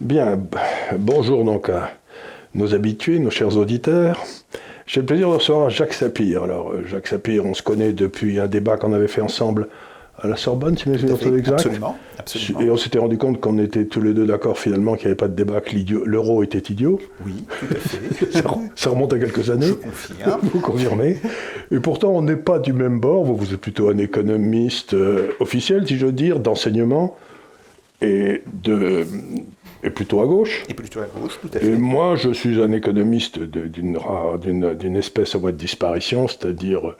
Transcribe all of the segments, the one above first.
Bien, bonjour donc à nos habitués, nos chers auditeurs. J'ai le plaisir de recevoir Jacques Sapir. Alors, euh, Jacques Sapir, on se connaît depuis un débat qu'on avait fait ensemble à la Sorbonne, si mes souvenirs sont exacts. Absolument, absolument. Et on s'était rendu compte qu'on était tous les deux d'accord finalement qu'il n'y avait pas de débat, que l'euro était idiot. Oui, tout à fait. ça, remonte à quelques années. Je confirme. Vous confirmez. Et pourtant, on n'est pas du même bord. Vous, vous êtes plutôt un économiste euh, officiel, si je veux dire, d'enseignement et de, et plutôt à gauche. Et plutôt à gauche, tout à fait. Et moi, je suis un économiste d'une espèce à voie de disparition, c'est-à-dire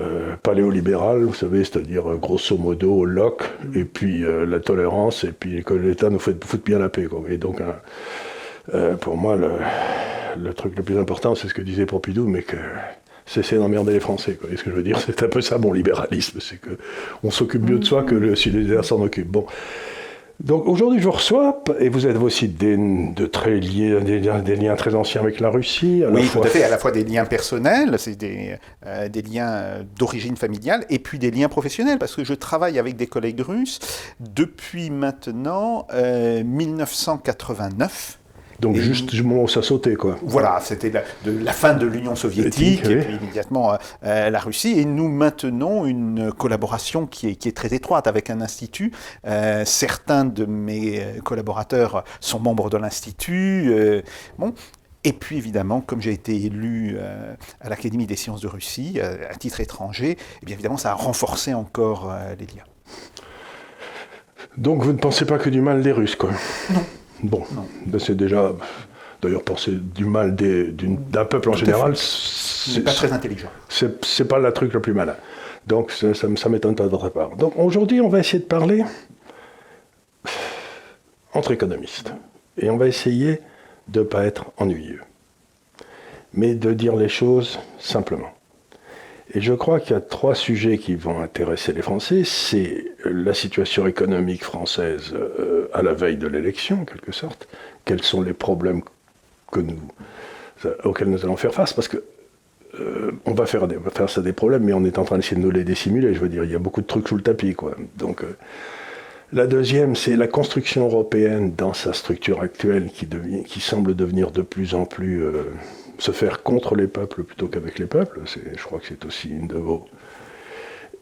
euh, paléolibéral, vous savez, c'est-à-dire euh, grosso modo Locke, et puis euh, la tolérance, et puis que l'État nous fout, bien la paix. Quoi. Et donc, pour moi, le, truc le plus important, c'est ce que disait Pompidou, mais que cesser d'emmerder les Français. Quoi. Et ce que je veux dire, c'est un peu ça mon libéralisme, c'est qu'on s'occupe mieux de soi que le, si les s'en occupent. Bon. Donc aujourd'hui, je vous reçois, et vous êtes aussi des, de très liés, des, des, liens très anciens avec la Russie. À oui, tout à fait, à la fois des liens personnels, c'est des, euh, des liens d'origine familiale, et puis des liens professionnels, parce que je travaille avec des collègues russes depuis maintenant 1989. Donc juste du moment où ça sautait, quoi. Voilà, c'était la, de la fin de l'Union soviétique et puis immédiatement euh, euh, la Russie. Et nous maintenons une collaboration qui est, qui est très étroite avec un institut. Euh, certains de mes collaborateurs sont membres de l'institut. bon, et puis évidemment, comme j'ai été élu à l'Académie des sciences de Russie à titre étranger, et eh bien évidemment ça a renforcé encore les liens. Donc vous ne pensez pas que du mal des Russes, quoi Non. Bon, ben, c'est déjà. D'ailleurs, penser du mal d'un peuple en général, c'est pas très intelligent. C'est pas le truc le plus malin. Donc, ça, ça, m'étonne pas de votre part. Donc, aujourd'hui, on va essayer de parler entre économistes. Et on va essayer de ne pas être ennuyeux, mais de dire les choses simplement. Et je crois qu'il y a trois sujets qui vont intéresser les Français. C'est la situation économique française euh, à la veille de l'élection, en quelque sorte. Quels sont les problèmes que nous, auxquels nous allons faire face? Parce que euh, on va faire, des, ça des problèmes, mais on est en train d'essayer de nous les dissimuler. Je veux dire, il y a beaucoup de trucs sous le tapis, quoi. Donc, euh, la deuxième, c'est la construction européenne dans sa structure actuelle qui, devient, qui semble devenir de plus en plus se faire contre les peuples plutôt qu'avec les peuples. Je crois que c'est aussi une de vos.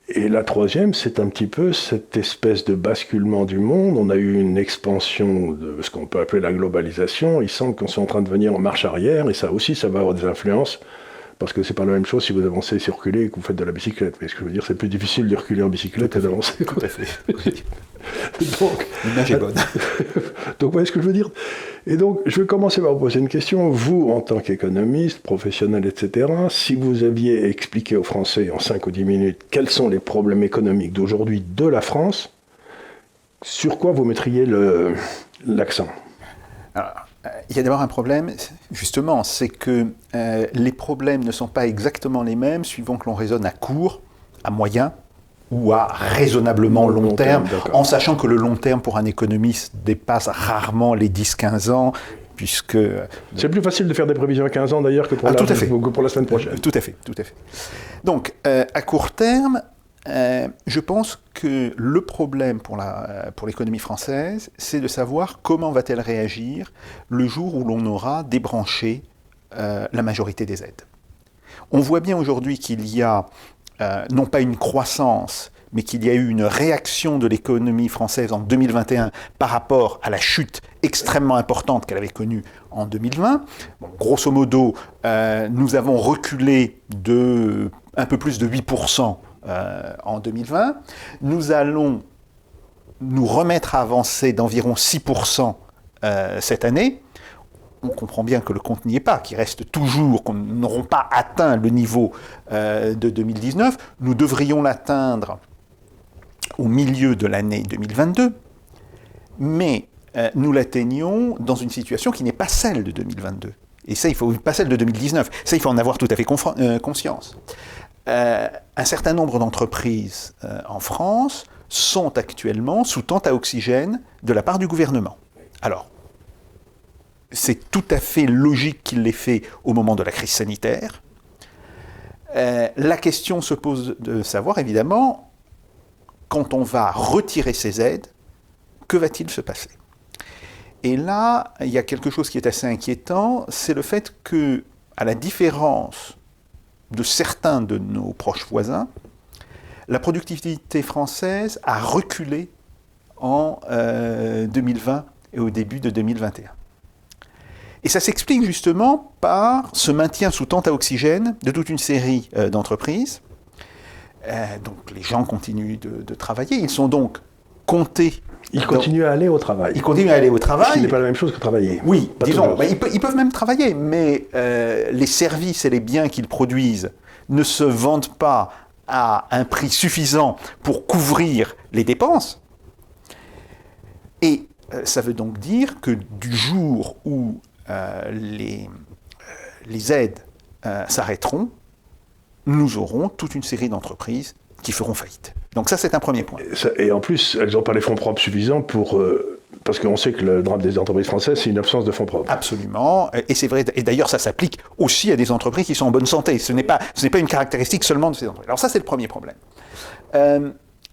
Et la troisième, c'est un petit peu cette espèce de basculement du monde. On a eu une expansion de ce qu'on peut appeler la globalisation. Il semble qu'on soit en train de venir en marche arrière, et ça aussi, ça va avoir des influences parce que c'est pas la même chose si vous avancez et reculez et que vous faites de la bicyclette. Mais ce que je veux dire, c'est plus difficile de reculer en bicyclette et d'avancer. Tout à fait. donc, L'image est bonne. donc, vous voyez ce que je veux dire? Et donc, je vais commencer par vous poser une question. Vous, en tant qu'économiste, professionnel, etc., si vous aviez expliqué aux Français en 5 ou 10 minutes quels sont les problèmes économiques d'aujourd'hui de la France, sur quoi vous mettriez l'accent? Euh, il y a d'abord un problème, justement, c'est que euh, les problèmes ne sont pas exactement les mêmes suivant que l'on raisonne à court, à moyen ou à raisonnablement long, terme, en sachant que le long terme pour un économiste dépasse rarement les 10-15 ans, puisque... C'est plus facile de faire des prévisions à 15 ans d'ailleurs que, pour, ah, la, pour la semaine prochaine. Tout à fait, tout à fait. Donc, euh, à court terme, euh, je pense que le problème pour, la, pour l'économie française, c'est de savoir comment va-t-elle réagir le jour où l'on aura débranché euh, la majorité des aides. On voit bien aujourd'hui qu'il y a euh, non pas une croissance, mais qu'il y a eu une réaction de l'économie française en 2021 par rapport à la chute extrêmement importante qu'elle avait connue en 2020. grosso modo, nous avons reculé de un peu plus de 8% euh, en 2020. Nous allons nous remettre à avancer d'environ 6% euh, cette année. On comprend bien que le compte n'y est pas, qu'il reste toujours, qu'on n'auront pas atteint le niveau euh, de 2019. Nous devrions l'atteindre au milieu de l'année 2022, mais nous l'atteignons dans une situation qui n'est pas celle de 2022. Et ça, il faut pas celle de 2019. Ça, il faut en avoir tout à fait conscience. Euh, un certain nombre d'entreprises euh, en France sont actuellement sous tente à oxygène de la part du gouvernement. Alors, c'est tout à fait logique qu'il l'ait fait au moment de la crise sanitaire. Euh, la question se pose de savoir, évidemment, quand on va retirer ces aides, que va-t-il se passer? Et là, il y a quelque chose qui est assez inquiétant, c'est le fait que, à la différence de certains de nos proches voisins, la productivité française a reculé en 2020 euh, et au début de 2021. Et ça s'explique justement par ce maintien sous tente à oxygène de toute une série euh, d'entreprises. Euh, donc les gens continuent de, travailler, ils sont donc comptés. Ils continuent à aller au travail. Ils continuent à aller au travail. Ce n'est pas la même chose que travailler. Oui, disons, bah, ils, peuvent même travailler, mais les services et les biens qu'ils produisent ne se vendent pas à un prix suffisant pour couvrir les dépenses. Et euh, ça veut donc dire que du jour où euh, les, euh, les, aides s'arrêteront, nous aurons toute une série d'entreprises qui feront faillite. Donc ça, c'est un premier point. Et en plus, elles n'ont pas les fonds propres suffisants pour parce qu'on sait que le drame des entreprises françaises, c'est une absence de fonds propres. Absolument. Et c'est vrai. Et d'ailleurs, ça s'applique aussi à des entreprises qui sont en bonne santé. Ce n'est pas, ce n'est pas une caractéristique seulement de ces entreprises. Alors ça, c'est le premier problème. Euh,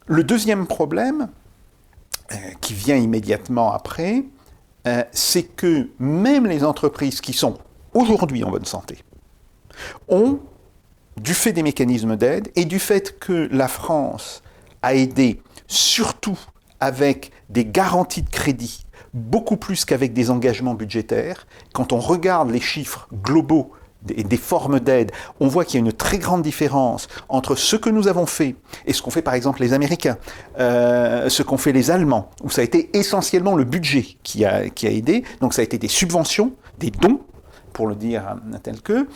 le deuxième problème, euh, qui vient immédiatement après, euh, c'est que même les entreprises qui sont aujourd'hui en bonne santé ont, du fait des mécanismes d'aide et du fait que la France a aidé surtout avec des garanties de crédit, beaucoup plus qu'avec des engagements budgétaires. Quand on regarde les chiffres globaux des, des formes d'aide, on voit qu'il y a une très grande différence entre ce que nous avons fait et ce qu'ont fait par exemple les Américains, euh, ce qu'ont fait les Allemands, où ça a été essentiellement le budget qui a, qui a aidé, donc ça a été des subventions, des dons, pour le dire tel que.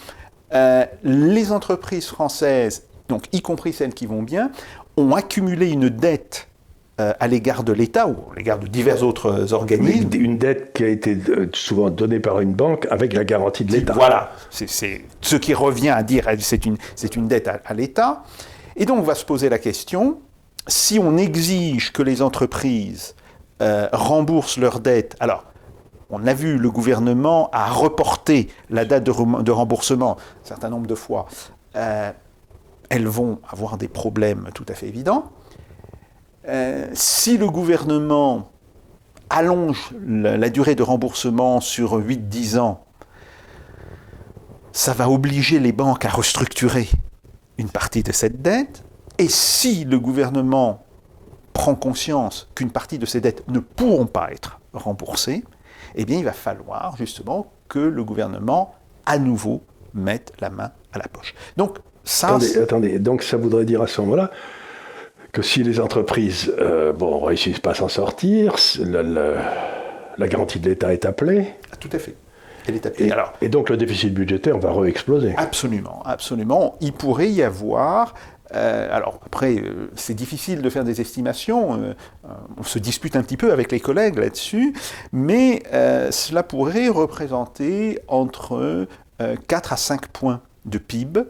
Euh, les entreprises françaises, donc y compris celles qui vont bien, ont accumulé une dette euh, à l'égard de l'État ou à l'égard de divers autres organismes. Une dette qui a été euh, souvent donnée par une banque avec la garantie de l'État. Voilà, c'est ce qui revient à dire c'est une, une dette à, l'État. Et donc on va se poser la question, si on exige que les entreprises euh, remboursent leurs dettes, alors on a vu le gouvernement a reporté la date de, remboursement un certain nombre de fois. elles vont avoir des problèmes tout à fait évidents. Euh, si le gouvernement allonge la, durée de remboursement sur 8-10 ans, ça va obliger les banques à restructurer une partie de cette dette. Et si le gouvernement prend conscience qu'une partie de ces dettes ne pourront pas être remboursées, eh bien il va falloir justement que le gouvernement à nouveau mette la main à la poche. Donc ça... Attendez, attendez. donc ça voudrait dire à ce moment-là que si les entreprises euh, bon, réussissent pas à s'en sortir, la, garantie de l'État est appelée. Ah, tout à fait. Elle est appelée. Et, Alors, et donc le déficit budgétaire va re-exploser. Absolument, absolument. Il pourrait y avoir euh, alors après, euh, c'est difficile de faire des estimations, on se dispute un petit peu avec les collègues là-dessus, mais cela pourrait représenter entre 4 à 5 points de PIB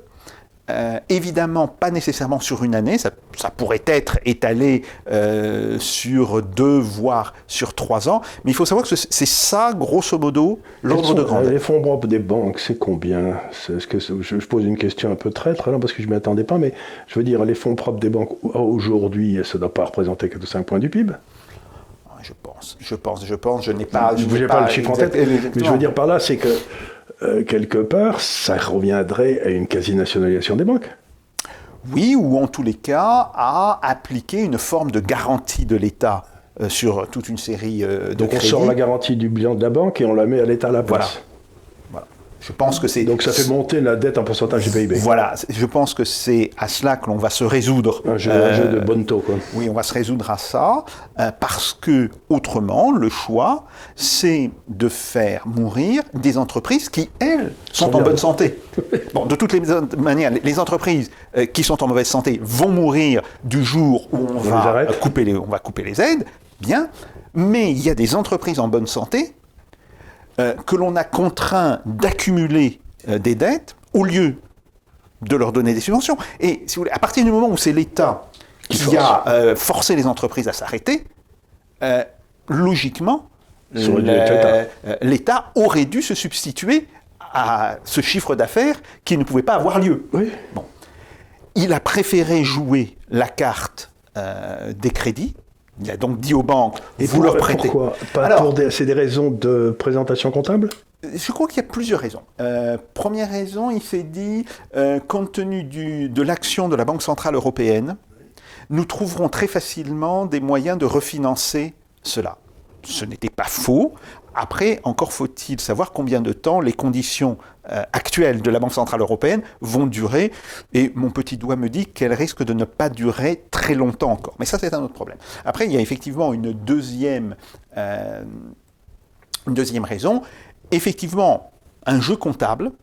euh, évidemment, pas nécessairement sur une année, ça, pourrait être étalé euh, sur deux, voire sur trois ans, mais il faut savoir que c'est ça, grosso modo, l'ordre de grandeur. Les fonds propres des banques, c'est combien? -ce que je, pose une question un peu traître, là, parce que je ne m'y attendais pas, mais je veux dire, les fonds propres des banques, aujourd'hui, ça ne doit pas représenter que 5 points du PIB je pense, je pense, je pense, je n'ai pas... Je n'ai pas, le chiffre en tête, mais je veux dire par là, c'est que euh, quelque part, ça reviendrait à une quasi-nationalisation des banques. Oui, ou en tous les cas, à appliquer une forme de garantie de l'État euh, sur toute une série euh, de Donc on sort la garantie du bilan de la banque et on la met à l'État à la place. Je pense que c'est. Donc ça fait monter la dette en pourcentage du PIB. Voilà, je pense que c'est à cela que l'on va se résoudre. Un jeu, de bonne taux, quoi. Oui, on va se résoudre à ça, parce que autrement, le choix, c'est de faire mourir des entreprises qui, elles, sont, en bonne santé. bon, de toutes les manières, les entreprises euh, qui sont en mauvaise santé vont mourir du jour où on, va, couper les, on va couper les aides, bien, mais il y a des entreprises en bonne santé euh, que l'on a contraint d'accumuler euh, des dettes au lieu de leur donner des subventions. Et si vous voulez, à partir du moment où c'est l'État qui, a euh, forcé les entreprises à s'arrêter, logiquement, l'État aurait dû se substituer à ce chiffre d'affaires qui ne pouvait pas avoir lieu. Bon. Il a préféré jouer la carte des crédits, Il a donc dit aux banques, Et vous leur prêtez. Pourquoi Pas Alors- pour des, C'est des raisons de présentation comptable? Je crois qu'il y a plusieurs raisons. Euh, première raison, il s'est dit, euh, compte tenu du- de l'action de la Banque Centrale Européenne, nous trouverons très facilement des moyens de refinancer cela. Ce n'était pas faux. Après, encore faut-il savoir combien de temps les conditions euh, actuelles de la Banque Centrale Européenne vont durer. Et mon petit doigt me dit qu'elles risquent de ne pas durer très longtemps encore. Mais ça, c'est un autre problème. Après, il y a effectivement une deuxième, euh, une deuxième raison. Effectivement, un jeu comptable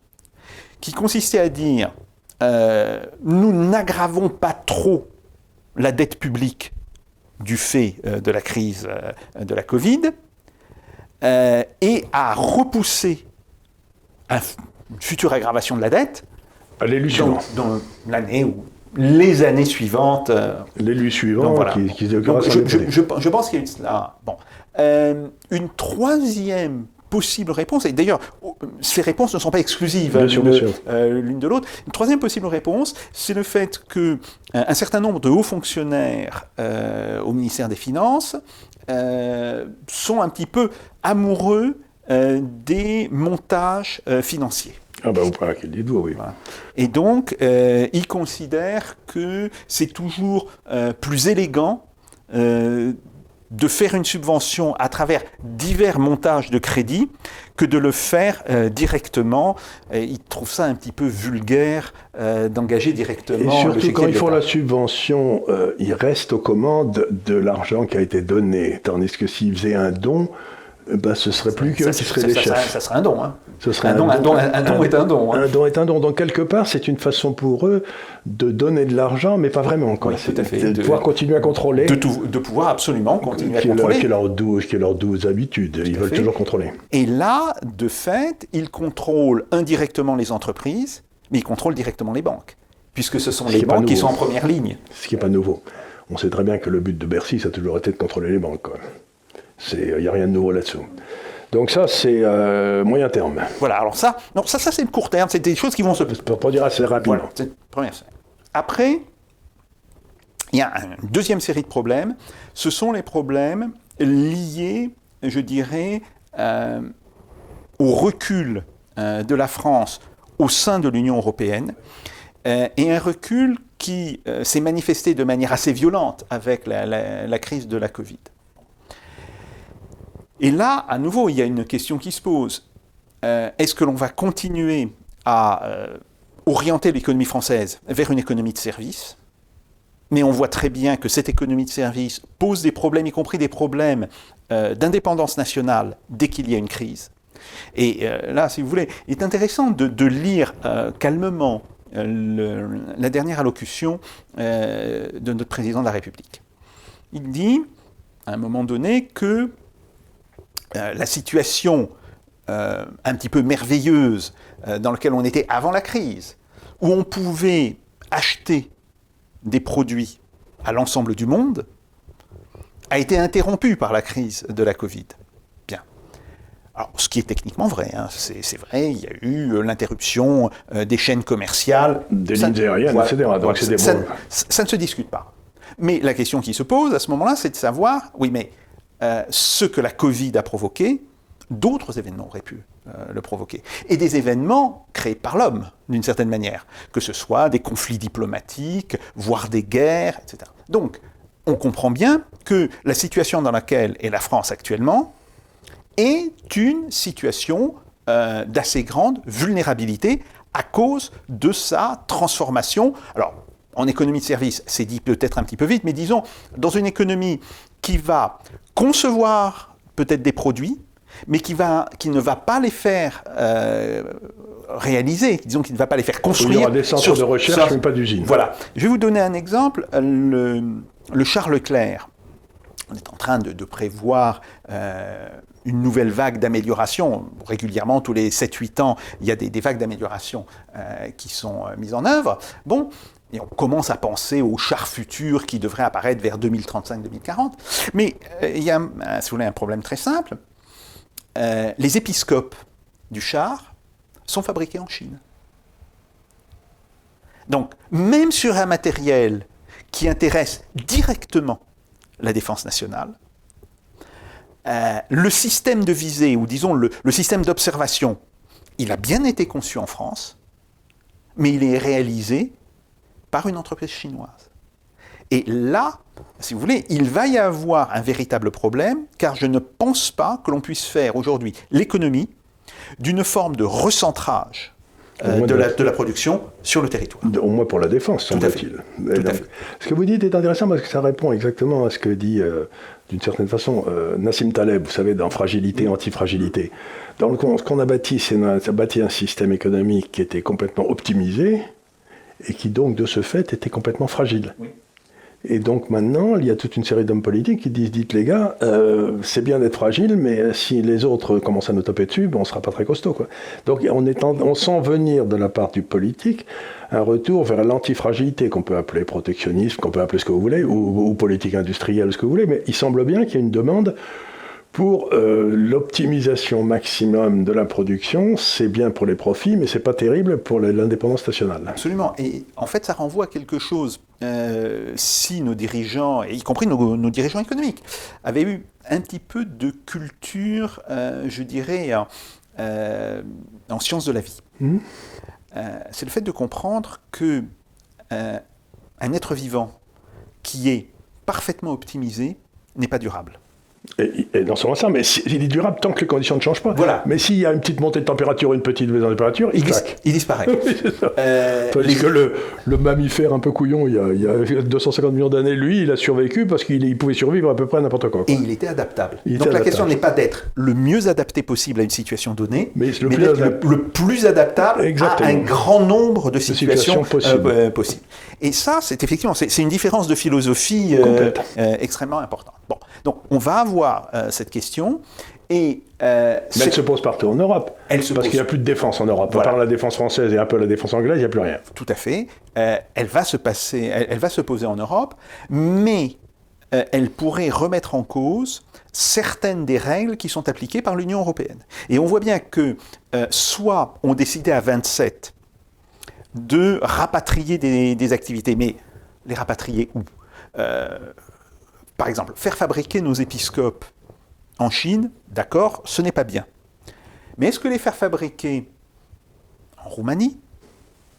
qui consistait à dire euh, nous n'aggravons pas trop la dette publique du fait de la crise de la Covid euh, et à repousser un une future aggravation de la dette L'élu dans, suivant. dans l'année ou les années suivantes. euh, L'élu suivant donc voilà. qui, qui se je, je- député. je- je pense qu'il y a une. Bon. Euh, une troisième possible réponse, et d'ailleurs, oh, ces réponses ne sont pas exclusives hein, l'une euh, l'une de l'autre. Une troisième possible réponse, c'est le fait que euh, un certain nombre de hauts fonctionnaires euh, au ministère des Finances sont un petit peu amoureux des montages financiers. Ah bah vous parlez dit vous, oui. Voilà. Et donc, euh, ils considèrent que c'est toujours euh, plus élégant euh, de faire une subvention à travers divers montages de crédit que de le faire euh, directement. Et ils trouvent ça un petit peu vulgaire euh, d'engager Et directement. le surtout quand ils font la subvention, euh, il reste aux commandes de l'argent qui a été donné. Tandis que s'ils faisaient un don, euh, ben, ce serait plus qu'eux Ça, qui les ça, chefs. ça serait un don. hein. Ce serait Un don, un don, un don est un don. hein. Un don est un don. Donc quelque part, c'est une façon pour eux de donner de l'argent, mais pas vraiment. Quoi. Oui, tout C'est à fait. De, De- pouvoir continuer à contrôler. De, tout- de pouvoir absolument continuer à qui contrôler. qui est leur douce, qui est leur douce habitude. Ils veulent fait. toujours contrôler. Et là, de fait, ils contrôlent indirectement les entreprises, mais ils contrôlent directement les banques, puisque ce sont Ce les qui banques qui sont en première ligne. Ce qui n'est pas nouveau. On sait très bien que le but de Bercy, ça a toujours été de contrôler les banques. quoi. Il n'y a rien de nouveau là-dessous. Donc ça, c'est euh, moyen terme. Voilà, alors ça, non, ça, ça c'est le court terme, c'est des choses qui vont se... Pour dire assez rapidement. Voilà, c'est une première série. Après, il y a une deuxième série de problèmes, ce sont les problèmes liés, je dirais, euh, au recul euh, de la France au sein de l'Union européenne, euh, et un recul qui euh, s'est manifesté de manière assez violente avec la, la- la crise de la Covid. Et là, à nouveau, il y a une question qui se pose. Euh, Est-ce que l'on va continuer à euh, orienter l'économie française vers une économie de service? Mais on voit très bien que cette économie de service pose des problèmes, y compris des problèmes euh, d'indépendance nationale dès qu'il y a une crise. Et là, si vous voulez, il est intéressant de, lire calmement la dernière allocution de notre président de la République. Il dit, à un moment donné, que euh, la situation euh, un petit peu merveilleuse euh, dans laquelle on était avant la crise, où on pouvait acheter des produits à l'ensemble du monde, a été interrompue par la crise de la Covid. Bien. Alors, ce qui est techniquement vrai, hein, c'est vrai, il y a eu l'interruption des chaînes commerciales. Des lignes aériennes, voilà, etc. Donc ça- ça ne se discute pas. Mais la question qui se pose à ce moment-là, c'est de savoir, oui, mais euh, ce que la Covid a provoqué, d'autres événements auraient pu euh, le provoquer. Et des événements créés par l'homme, d'une certaine manière, que ce soit des conflits diplomatiques, voire des guerres, etc. Donc, on comprend bien que la situation dans laquelle est la France actuellement est une situation euh, d'assez grande vulnérabilité à cause de sa transformation. Alors, en économie de service, c'est dit peut-être un petit peu vite, mais disons, dans une économie qui va concevoir peut-être des produits, mais qui, va, qui ne va pas les faire euh, réaliser, disons qu'il ne va pas les faire Il construire. y aura des centres sur- de recherche, mais pas d'usine. Voilà. Je vais vous donner un exemple. Le, le Charles Leclerc, on est en train de, de prévoir euh, une nouvelle vague d'amélioration. Régulièrement, tous les 7-8 ans, il y a des, des vagues d'amélioration euh, qui sont euh, mises en œuvre. Bon, et on commence à penser au char futur qui devrait apparaître vers 2035-2040. Mais euh, il y a, un- si vous voulez, un problème très simple. Euh, les épiscopes du char sont fabriqués en Chine. Donc, même sur un matériel qui intéresse directement la défense nationale. Euh, le système de visée, ou disons le système d'observation, il a bien été conçu en France, mais il est réalisé par une entreprise chinoise. Et là, si vous voulez, il va y avoir un véritable problème, car je ne pense pas que l'on puisse faire aujourd'hui l'économie d'une forme de recentrage euh, de, la, de la production sur le territoire. Au moins pour la défense, semble-t-il. Ce que vous dites est intéressant parce que ça répond exactement à ce que dit, euh, d'une certaine façon, euh, Nassim Taleb, vous savez, dans Fragilité, Antifragilité. Dans le, ce qu'on a bâti, c'est a bâti un système économique qui était complètement optimisé et qui donc, de ce fait, était complètement fragile. Oui. Et donc maintenant, il y a toute une série d'hommes politiques qui disent, dites les gars, euh, c'est bien d'être fragile, mais si les autres commencent à nous taper dessus, ben, on ne sera pas très costaud. Quoi. Donc on, est en- on sent venir de la part du politique un retour vers l'antifragilité, qu'on peut appeler protectionnisme, qu'on peut appeler ce que vous voulez, ou, ou politique industrielle, ce que vous voulez, mais il semble bien qu'il y a une demande pour euh, l'optimisation maximum de la production, c'est bien pour les profits, mais c'est pas terrible pour l'indépendance nationale. Absolument. Et en fait, ça renvoie à quelque chose. Euh, si nos dirigeants, y compris nos, nos dirigeants économiques, avaient eu un petit peu de culture, euh, je dirais, en, en sciences de la vie. Euh, c'est le fait de comprendre que un être vivant qui est parfaitement optimisé n'est pas durable. Et, et dans son ensemble, mais si- il est durable tant que les conditions ne changent pas. Voilà. Mais s'il y a une petite montée de température, une petite baisse de température, il, Il, dis- claque. il disparaît. Ça. Euh, Tandis les- que le, le mammifère un peu couillon, il y, a, il y a 250 millions d'années, lui, il a survécu parce qu'il il pouvait survivre à peu près à n'importe quoi. quoi. Et il était adaptable. Il Donc était la question n'est pas d'être le mieux adapté possible à une situation donnée, Mais le plus adap- le, le plus adaptable Exactement. à un grand nombre de situations, situations possibles. euh, euh, possibles. Et ça, c'est effectivement, c'est une différence de philosophie euh, euh, extrêmement importante. Bon, donc on va avoir euh, cette question et Mais elle se pose partout en Europe. Elle se parce pose. qu'il n'y a plus de défense en Europe. Voilà. À part la défense française et un peu la défense anglaise, il n'y a plus rien. Tout à fait. Elle va se passer, elle, elle va se poser en Europe, mais elle pourrait remettre en cause certaines des règles qui sont appliquées par l'Union européenne. Et on voit bien que soit on décidait à 27 de rapatrier des, des activités, mais les rapatrier où? Euh, Par exemple, faire fabriquer nos épiscopes en Chine, d'accord, ce n'est pas bien. Mais est-ce que les faire fabriquer en Roumanie,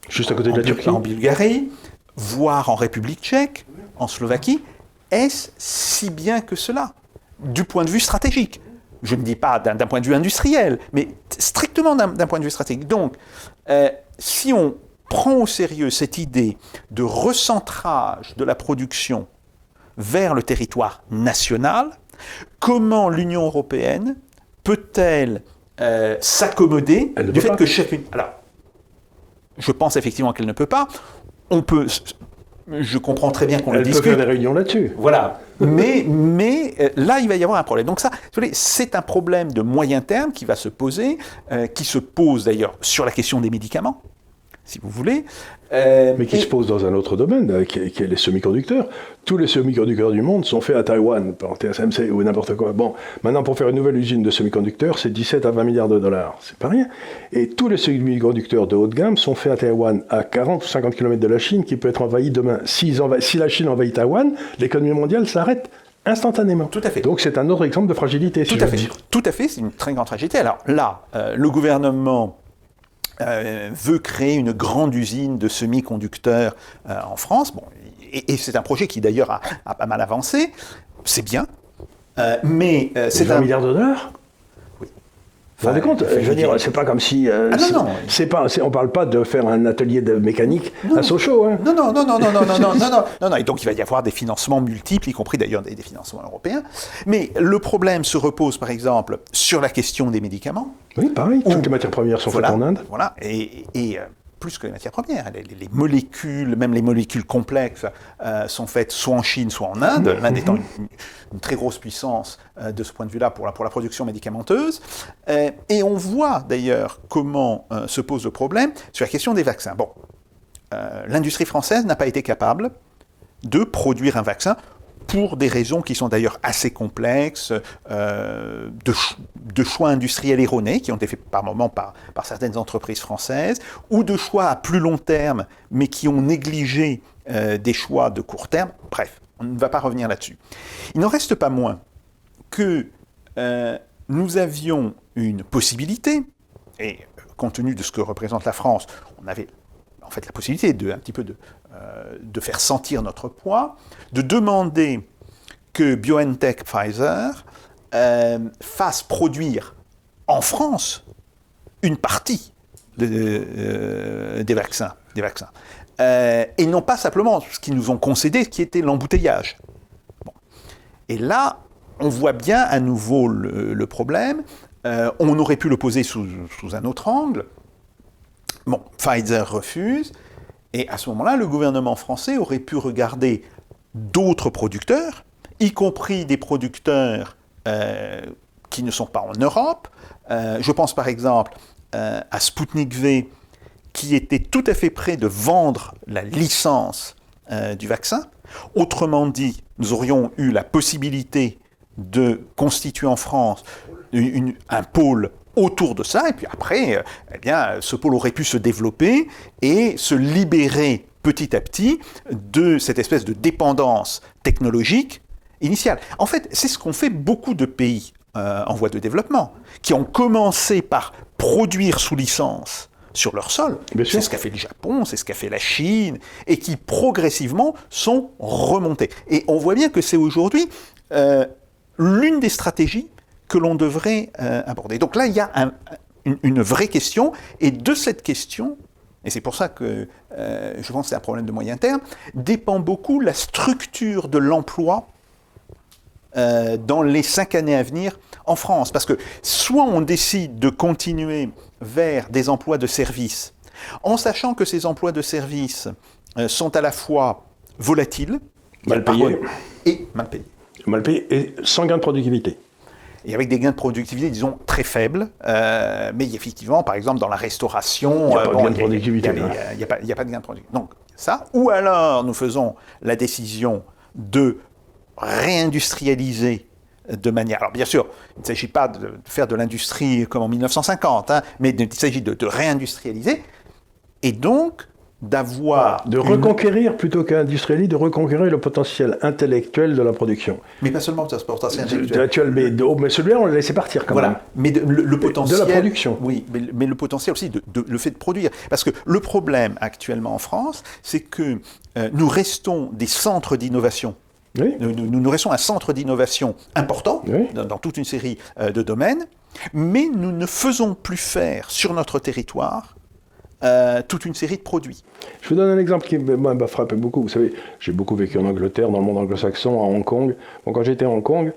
Juste à côté de la Turquie. en Bulgarie, voire en République tchèque, en Slovaquie, est-ce si bien que cela Du point de vue stratégique? Je ne dis pas d'un point de vue industriel, mais strictement d'un d'un point de vue stratégique. Donc, euh, si on prend au sérieux cette idée de recentrage de la production vers le territoire national, comment l'Union européenne peut-elle euh, s'accommoder du fait pas. que chacune... Alors, je pense effectivement qu'elle ne peut pas. On peut... Je comprends très bien qu'on le Elle peut discute. faire des réunions là-dessus. Voilà. Mais, mais euh, là, il va y avoir un problème. Donc ça, c'est un problème de moyen terme qui va se poser, euh, qui se pose d'ailleurs sur la question des médicaments, si vous voulez. Euh, Mais qui et- se pose dans un autre domaine, euh, qui est, qui est les semi-conducteurs. Tous les semi-conducteurs du monde sont faits à Taïwan, par TSMC ou n'importe quoi. Bon, maintenant, pour faire une nouvelle usine de semi-conducteurs, c'est 17 à 20 milliards de dollars. C'est pas rien. Et tous les semi-conducteurs de haut de gamme sont faits à Taïwan, à 40 ou 50 km de la Chine, qui peut être envahie demain. S'ils enva- Si la Chine envahit Taïwan, l'économie mondiale s'arrête instantanément. Tout à fait. Donc c'est un autre exemple de fragilité, si Tout à fait. dire. Tout à fait, c'est une très grande tragédie. Alors là, euh, le gouvernement euh, veut créer une grande usine de semi-conducteurs euh, en France. Bon, et, et c'est un projet qui d'ailleurs a, a pas mal avancé. C'est bien. Euh, mais C'est c'est 20 un milliards de dollars? Vous vous rendez compte Enfin, Je veux dire, c'est pas comme si. euh, Ah non, non. C'est pas, on parle pas de faire un atelier de mécanique à Sochaux. Hein. Non, non, non, non, non, non, non, non, non, non, non, non. Et donc il va y avoir des financements multiples, y compris d'ailleurs des, financements européens. Mais le problème se repose, par exemple, sur la question des médicaments. Oui, pareil. Ou- Toutes les matières premières sont voilà, faites en Inde. Voilà, et, et, euh, plus que les matières premières, les, les- les molécules, même les molécules complexes, euh, sont faites soit en Chine, soit en Inde, l'Inde étant une, une très grosse puissance euh, de ce point de vue-là pour la, pour la production médicamenteuse. Euh, et on voit d'ailleurs comment se pose le problème sur la question des vaccins. Bon, l'industrie française n'a pas été capable de produire un vaccin pour des raisons qui sont d'ailleurs assez complexes, euh, de, ch- de choix industriels erronés qui ont été faits par moments par, par certaines entreprises françaises, ou de choix à plus long terme, mais qui ont négligé euh, des choix de court terme. Bref, On ne va pas revenir là-dessus. Il n'en reste pas moins que euh, nous avions une possibilité, et compte tenu de ce que représente la France, on avait en fait la possibilité de un petit peu de, euh, de faire sentir notre poids, de demander que BioNTech Pfizer euh, fasse produire en France une partie des vaccins, des vaccins. et non pas simplement ce qu'ils nous ont concédé, qui était l'embouteillage. Et là, on voit bien à nouveau le, problème. Euh, on aurait pu le poser sous, un autre angle. Bon, Pfizer refuse. Et à ce moment-là, le gouvernement français aurait pu regarder d'autres producteurs, y compris des producteurs euh, qui ne sont pas en Europe. Euh, je pense par exemple à Sputnik V, qui était tout à fait prêt de vendre la licence du vaccin. Autrement dit, nous aurions eu la possibilité de constituer en France un pôle autour de ça, et puis après, euh, eh bien, ce pôle aurait pu se développer et se libérer petit à petit de cette espèce de dépendance technologique initiale. En fait, c'est ce qu'ont fait beaucoup de pays euh, en voie de développement, qui ont commencé par produire sous licence sur leur sol. C'est ce qu'a fait le Japon, c'est ce qu'a fait la Chine, et qui progressivement sont remontés. Et on voit bien que c'est aujourd'hui euh, l'une des stratégies que l'on devrait euh, aborder. Donc là, il y a une, vraie question, et de cette question, et c'est pour ça que euh, je pense que c'est un problème de moyen terme, dépend beaucoup la structure de l'emploi euh, dans les cinq années à venir en France. Parce que soit on décide de continuer vers des emplois de service, en sachant que ces emplois de service sont à la fois volatiles, mal payés, et mal payés mal payé et sans gain de productivité. Et avec des gains de productivité, disons, très faibles. Euh, mais effectivement, par exemple, dans la restauration, il n'y a, pas de gain de productivité. Il n'y a, pas de gain de productivité. Donc, ça, ou alors nous faisons la décision de réindustrialiser de manière. Alors, bien sûr, il ne s'agit pas de faire de l'industrie comme en 1950, hein, mais il s'agit de, de réindustrialiser. Et donc, d'avoir... De reconquérir, plutôt qu'industrialiser, de reconquérir le potentiel intellectuel de la production. Mais pas seulement le potentiel intellectuel. mais, oh, mais celui-là, on l'a laissé partir quand voilà. Mais le, potentiel... De la production. Oui, mais, le potentiel aussi, de, le fait de produire. Parce que le problème actuellement en France, c'est que euh, nous restons des centres d'innovation oui. Nous, nous, restons un centre d'innovation important dans, toute une série euh, de domaines, mais nous ne faisons plus faire sur notre territoire euh, toute une série de produits. Je vous donne un exemple qui m'a frappé beaucoup. Vous savez, j'ai beaucoup vécu en Angleterre, dans le monde anglo-saxon, à Hong Kong. Quand j'étais à Hong Kong,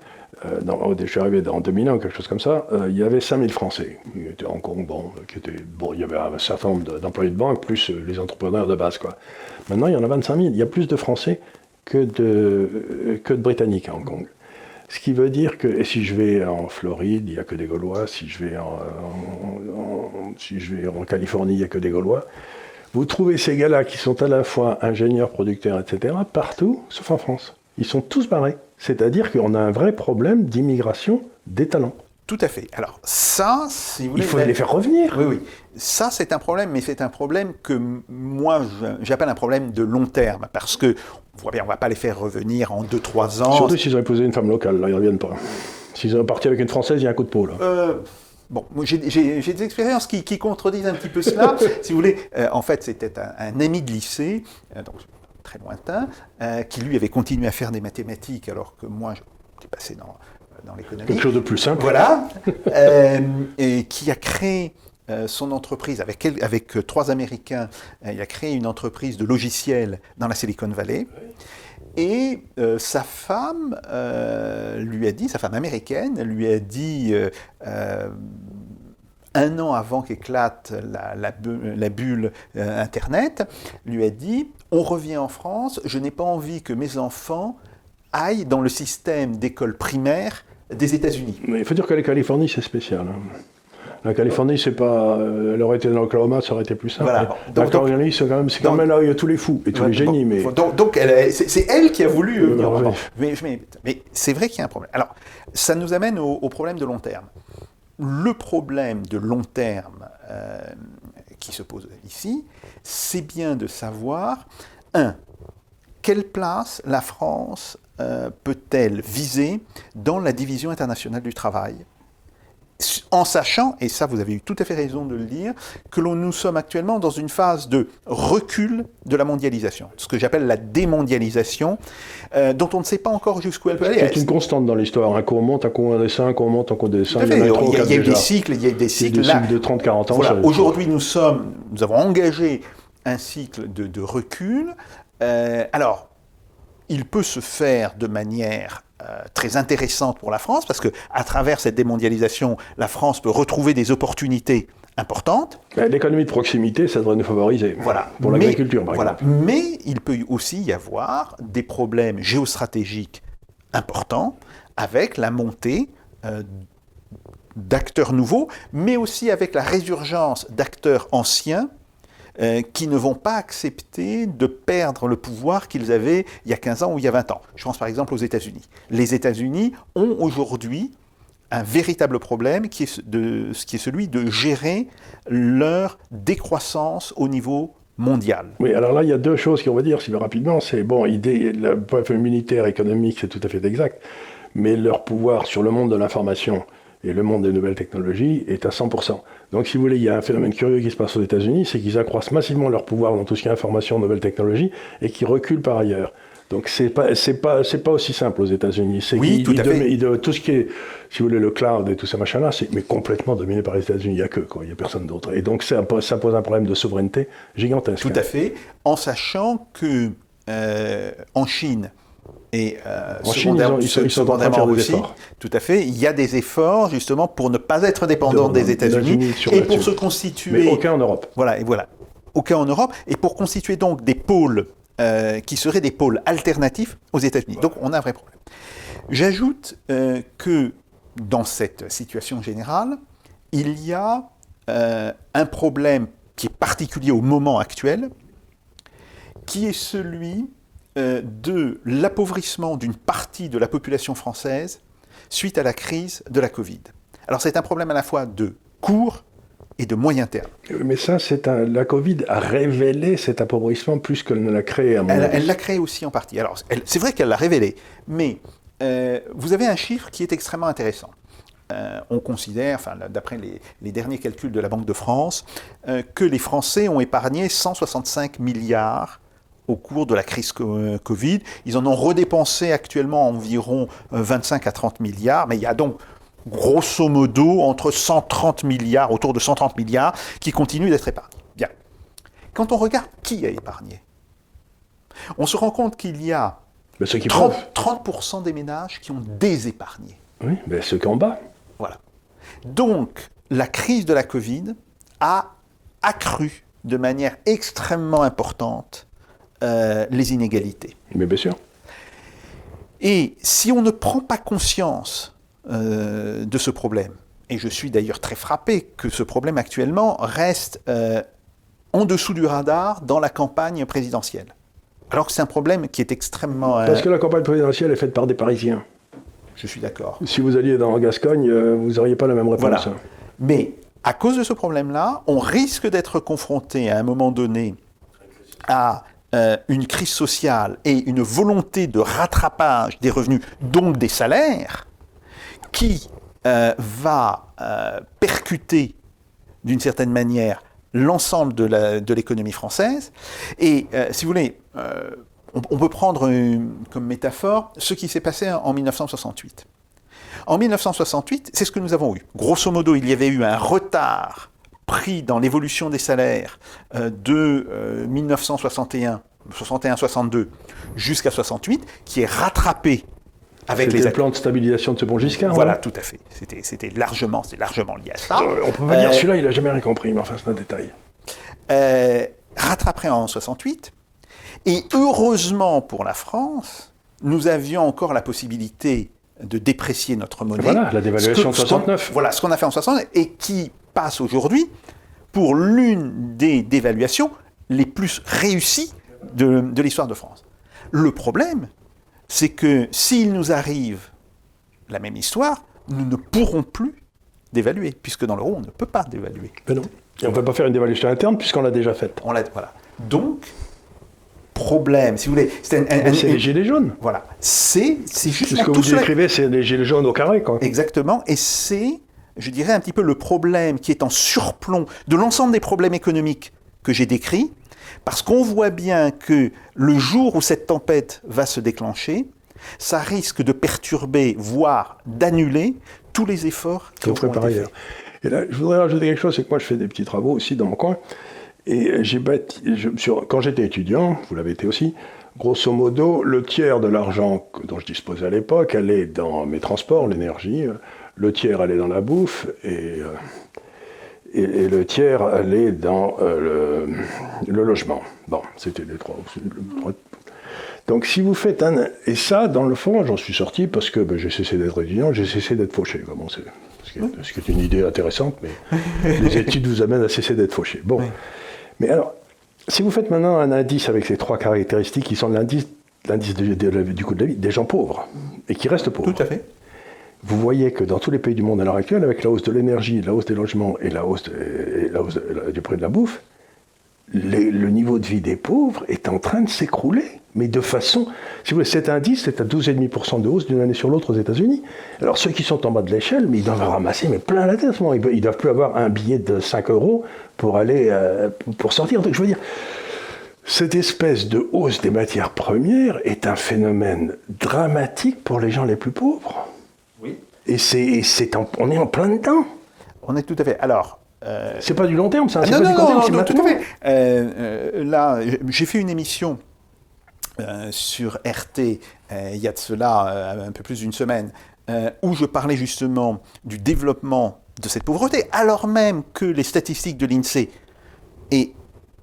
euh, dans, je suis arrivé en 2001 ou quelque chose comme ça, euh, il y avait 5000 Français qui étaient à Hong Kong. Bon, qui étaient, bon, il y avait un certain nombre d'employés de banque, plus les entrepreneurs de base. Quoi. Maintenant, il y en a 25 000. Il y a plus de Français que de, que de Britanniques à Hong Kong. Ce qui veut dire que, si je vais en Floride, il n'y a que des Gaulois, si je vais en, si je vais en Californie, il n'y a que des Gaulois. Vous trouvez ces gars-là qui sont à la fois ingénieurs, producteurs, etc., partout, sauf en France. Ils sont tous barrés. C'est-à-dire qu'on a un vrai problème d'immigration des talents. Tout à fait. Alors ça, si vous voulez... Il faut les faire revenir. Oui, oui. Ça, c'est un problème, mais c'est un problème que moi, j'appelle un problème de long terme, parce que on voit bien, on va pas les faire revenir en 2-3 ans. Surtout s'ils ont épousé une femme locale, là, ils ne reviennent pas. S'ils sont partis avec une Française, il y a un coup de peau, là. Euh, bon, j'ai des expériences qui, contredisent un petit peu cela. si vous voulez, euh, en fait, c'était un, ami de lycée, euh, donc très lointain, qui lui avait continué à faire des mathématiques, alors que moi, j'étais passé dans dans l'économie. Quelque chose de plus simple. Voilà. Euh, et qui a créé euh, son entreprise avec, avec euh, trois Américains. il a créé une entreprise de logiciels dans la Silicon Valley. Et sa femme lui a dit, sa femme américaine, lui a dit un an avant qu'éclate la, la, la, bulle Internet, lui a dit, on revient en France, je n'ai pas envie que mes enfants aillent dans le système d'école primaire des États-Unis. Mais il faut dire que la Californie, c'est spécial. Hein. La Californie, c'est pas. Euh, elle aurait été dans l'Oklahoma, ça aurait été plus simple. Voilà. Donc, la Californie, c'est quand même, c'est quand même là où il y a tous les fous et tous les génies. Mais... Donc, donc c'est elle qui a voulu euh, venir. mais, mais, c'est vrai qu'il y a un problème. Alors, ça nous amène au, problème de long terme. Le problème de long terme euh, qui se pose ici, c'est bien de savoir, un, quelle place la France euh, peut-elle viser dans la division internationale du travail en sachant, et ça vous avez eu tout à fait raison de le dire, que nous sommes actuellement dans une phase de recul de la mondialisation, ce que j'appelle la démondialisation, euh, dont on ne sait pas encore jusqu'où elle peut aller. C'est une constante dans l'histoire, un cours monte, un cours dessin, un cours monte, un cours dessin. Il, y a, il y a, des cycles, il y a des cycles, des cycles de 30-40 ans. Voilà. Aujourd'hui, nous sommes, nous avons engagé un cycle de, de recul. Euh, alors, il peut se faire de manière euh, très intéressante pour la France, parce que à travers cette démondialisation, la France peut retrouver des opportunités importantes. L'économie de proximité, ça devrait nous favoriser. Voilà. Pour l'agriculture, par voilà. exemple. Mais il peut aussi y avoir des problèmes géostratégiques importants avec la montée euh, d'acteurs nouveaux, mais aussi avec la résurgence d'acteurs anciens euh, qui ne vont pas accepter de perdre le pouvoir qu'ils avaient il y a 15 ans ou il y a 20 ans. Je pense par exemple aux États-Unis. Les États-Unis ont aujourd'hui un véritable problème qui est, celui de gérer leur décroissance au niveau mondial. Oui, alors là, il y a deux choses qu'on va dire, si rapidement. C'est, bon, idée, le point de vue militaire, économique, c'est tout à fait exact, mais leur pouvoir sur le monde de l'information et le monde des nouvelles technologies est à 100%. Donc, si vous voulez, il y a un phénomène curieux qui se passe aux États-Unis, c'est qu'ils accroissent massivement leur pouvoir dans tout ce qui est information, nouvelles technologies, et qui reculent par ailleurs. Donc, c'est pas, c'est pas, c'est pas aussi simple aux États-Unis. C'est oui, tout à fait. tout ce qui est, si vous voulez, le cloud et tout ça machin-là, c'est mais complètement dominé par les États-Unis. Il n'y a que, quoi. Il n'y a personne d'autre. Et donc, ça, ça pose un problème de souveraineté gigantesque. Tout à fait. En sachant que, euh, en Chine, et euh, en Chine, ils, ont, ils, sont, ils sont en train de faire des efforts. Tout à fait. Il y a des efforts justement pour ne pas être dépendant de, des États-Unis et pour se constituer. Mais aucun en Europe. Voilà, et voilà. Aucun en Europe. Et pour constituer donc des pôles euh, qui seraient des pôles alternatifs aux États-Unis. Donc on a un vrai problème. J'ajoute euh, que dans cette situation générale, il y a euh, un problème qui est particulier au moment actuel, qui est celui euh, de l'appauvrissement d'une partie de la population française suite à la crise de la Covid. Alors c'est un problème à la fois de court et de moyen terme. Mais ça, c'est un... la Covid a révélé cet appauvrissement plus qu'elle ne l'a créé à mon Elle l'a créé aussi en partie. Alors c'est vrai qu'elle l'a révélé, mais euh, vous avez un chiffre qui est extrêmement intéressant. Euh, on considère, enfin, d'après les, les, derniers calculs de la Banque de France, euh, que les Français ont épargné 165 milliards au cours de la crise euh, Covid. Ils en ont redépensé actuellement environ 25 à 30 milliards, mais il y a donc grosso modo entre 130 milliards, autour de 130 milliards, qui continuent d'être épargnés. Bien. Quand on regarde qui a épargné, on se rend compte qu'il y a 30%, 30 des ménages qui ont désépargné. Oui, mais ceux qui en bas. Voilà. Donc, la crise de la Covid a accru de manière extrêmement importante euh, les inégalités. Mais bien sûr. Et si on ne prend pas conscience euh, de ce problème, et je suis d'ailleurs très frappé que ce problème actuellement reste euh, en dessous du radar dans la campagne présidentielle. Alors que c'est un problème qui est extrêmement... Parce que la campagne présidentielle est faite par des Parisiens. Je suis d'accord. Si vous alliez dans Gascogne, vous n'auriez pas la même réponse. Voilà. Mais à cause de ce problème-là, on risque d'être confronté à un moment donné à euh, une crise sociale et une volonté de rattrapage des revenus, donc des salaires, qui euh, va euh, percuter d'une certaine manière l'ensemble de l'économie française. Et si vous voulez, on, on, peut prendre comme métaphore ce qui s'est passé en 1968. En 1968, c'est ce que nous avons eu. Grosso modo, il y avait eu un retard pris dans l'évolution des salaires euh, de 1961, 61-62 jusqu'à 68, qui est rattrapé avec les le plan de stabilisation de ce bon Giscard. Voilà, tout à fait. C'était largement, largement lié à ça. On peut pas dire euh, celui-là, il n'a jamais rien compris, mais enfin, c'est un détail. Euh, rattrapé en 68. Et heureusement pour la France, nous avions encore la possibilité de déprécier notre monnaie. Voilà, la dévaluation de 69. voilà, ce qu'on a fait en 69 et qui passe aujourd'hui pour l'une des dévaluations les plus réussies de, de l'histoire de France. Le problème, c'est que s'il nous arrive la même histoire, nous ne pourrons plus dévaluer, puisque dans l'euro, on ne peut pas dévaluer. Mais non. Et on ne peut pas faire une dévaluation interne puisqu'on l'a déjà faite. On l'a, voilà. Donc, problème, si vous voulez. C'est les gilets jaunes. Voilà. C'est justement. Ce que vous décrivez, c'est les gilets jaunes au carré, quoi. Exactement. Et c'est, je dirais, un petit peu le problème qui est en surplomb de l'ensemble des problèmes économiques que j'ai décrits, parce qu'on voit bien que le jour où cette tempête va se déclencher, ça risque de perturber, voire d'annuler tous les efforts qui ont été faits. Et là, je voudrais rajouter quelque chose, c'est que moi je fais des petits travaux aussi dans mon coin. Et j'ai bâti, quand j'étais étudiant, vous l'avez été aussi, grosso modo, le tiers de l'argent dont je disposais à l'époque allait dans mes transports, l'énergie, le tiers allait dans la bouffe et, euh, et, le tiers allait dans euh, le, logement. Bon, c'était les trois. Donc si vous faites un... Et ça, dans le fond, j'en suis sorti parce que ben, j'ai cessé d'être étudiant, j'ai cessé d'être fauché. Bon, ce, qui est, ce qui est une idée intéressante, mais les études vous amènent à cesser d'être fauché. Bon. Mais alors, si vous faites maintenant un indice avec ces trois caractéristiques qui sont l'indice, l'indice du coût de la vie des gens pauvres et qui restent pauvres. Tout à fait. Vous voyez que dans tous les pays du monde à l'heure actuelle, avec la hausse de l'énergie, la hausse des logements et la hausse, du prix de la bouffe, le niveau de vie des pauvres est en train de s'écrouler. Mais de façon, si vous voulez, cet indice, c'est à 12,5% de hausse d'une année sur l'autre aux États-Unis. Alors ceux qui sont en bas de l'échelle, ils doivent ramasser mais plein la tête. Ils ne doivent plus avoir un billet de 5 euros pour aller euh, pour sortir. Donc je veux dire, cette espèce de hausse des matières premières est un phénomène dramatique pour les gens les plus pauvres. Et c'est, on est en plein dedans. On est tout à fait. Alors, euh, c'est pas du long terme, ça. Ah, non, non, non, non, tout à fait. Euh, euh, là, j'ai fait une émission sur RT il y a de cela un peu plus d'une semaine, où je parlais justement du développement de cette pauvreté, alors même que les statistiques de l'INSEE et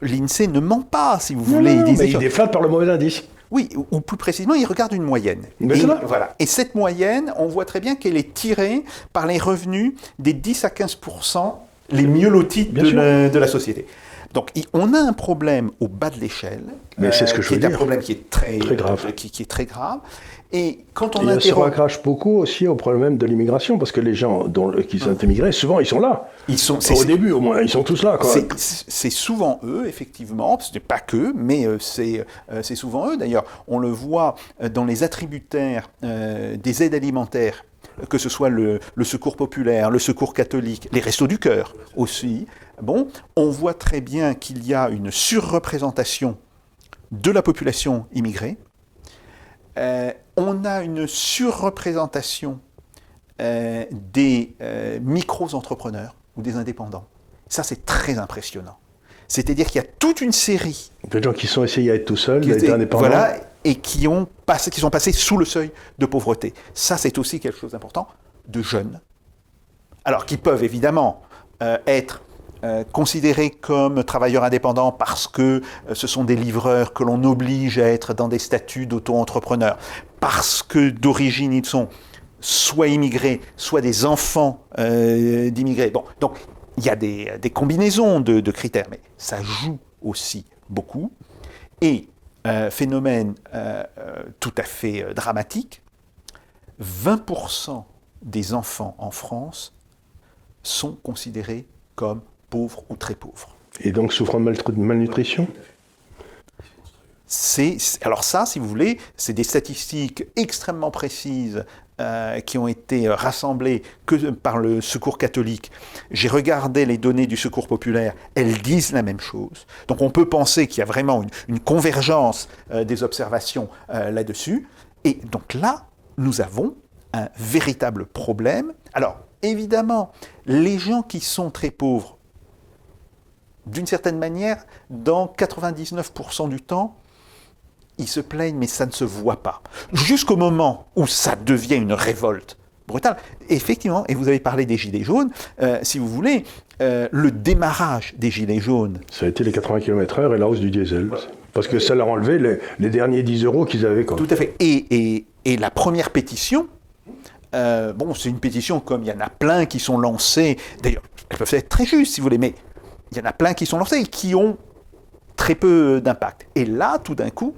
l'INSEE ne ment pas, si vous voulez. il, mais il déflate par le mauvais indice. Oui, ou plus précisément, il regarde une moyenne. et, voilà. et cette moyenne, on voit très bien qu'elle est tirée par les revenus des 10 à 15% les mieux lotis de la, société. Donc, on a un problème au bas de l'échelle, mais c'est ce que euh, je veux qui est un problème qui est très, grave, qui, est très grave. Et quand on et interroge... se raccroche beaucoup aussi au problème de l'immigration, parce que les gens dont, qui sont immigrés, souvent ils sont là. Ils sont, au début au moins, ils sont tous là. C'est souvent eux, effectivement, ce n'est pas qu'eux, mais euh, euh, c'est souvent eux. D'ailleurs, on le voit dans les attributaires des aides alimentaires que ce soit le, secours populaire, le secours catholique, les restos du cœur aussi, bon, on voit très bien qu'il y a une surreprésentation de la population immigrée. Euh, on a une surreprésentation euh, des euh, micro-entrepreneurs ou des indépendants. Ça, c'est très impressionnant. C'est-à-dire qu'il y a toute une série. De gens qui sont essayés à être tout seuls, d'être indépendants. Voilà, et qui, ont passé, qui sont passés sous le seuil de pauvreté. Ça, c'est aussi quelque chose d'important, de jeunes. Alors, qui peuvent évidemment être euh, considérés comme travailleurs indépendants parce que euh, ce sont des livreurs que l'on oblige à être dans des statuts d'auto-entrepreneurs, parce que d'origine ils sont soit immigrés, soit des enfants d'immigrés. Bon, donc il y a des, combinaisons de, critères, mais ça joue aussi beaucoup. Et euh, phénomène euh, euh, tout à fait dramatique, 20% des enfants en France sont considérés comme pauvres ou très pauvres. Et donc souffrant de malnutrition? Alors ça, si vous voulez, c'est des statistiques extrêmement précises euh, qui ont été rassemblées que par le Secours catholique. J'ai regardé les données du Secours populaire, elles disent la même chose. Donc on peut penser qu'il y a vraiment une, convergence euh, des observations euh, là-dessus. Et donc là, nous avons un véritable problème. Alors évidemment, les gens qui sont très pauvres, d'une certaine manière, dans 99% du temps, ils se plaignent, mais ça ne se voit pas. Jusqu'au moment où ça devient une révolte brutale. Effectivement, et vous avez parlé des Gilets jaunes, euh, si vous voulez, euh, le démarrage des Gilets jaunes. Ça a été les 80 km/h et la hausse du diesel. Parce que ça leur a enlevé les, derniers 10 euros qu'ils avaient. Tout à fait. Et, et, la première pétition, euh, bon, c'est une pétition comme il y en a plein qui sont lancées. D'ailleurs, elles peuvent être très justes si vous voulez, mais il y en a plein qui sont lancées et qui ont très peu d'impact. Et là, tout d'un coup,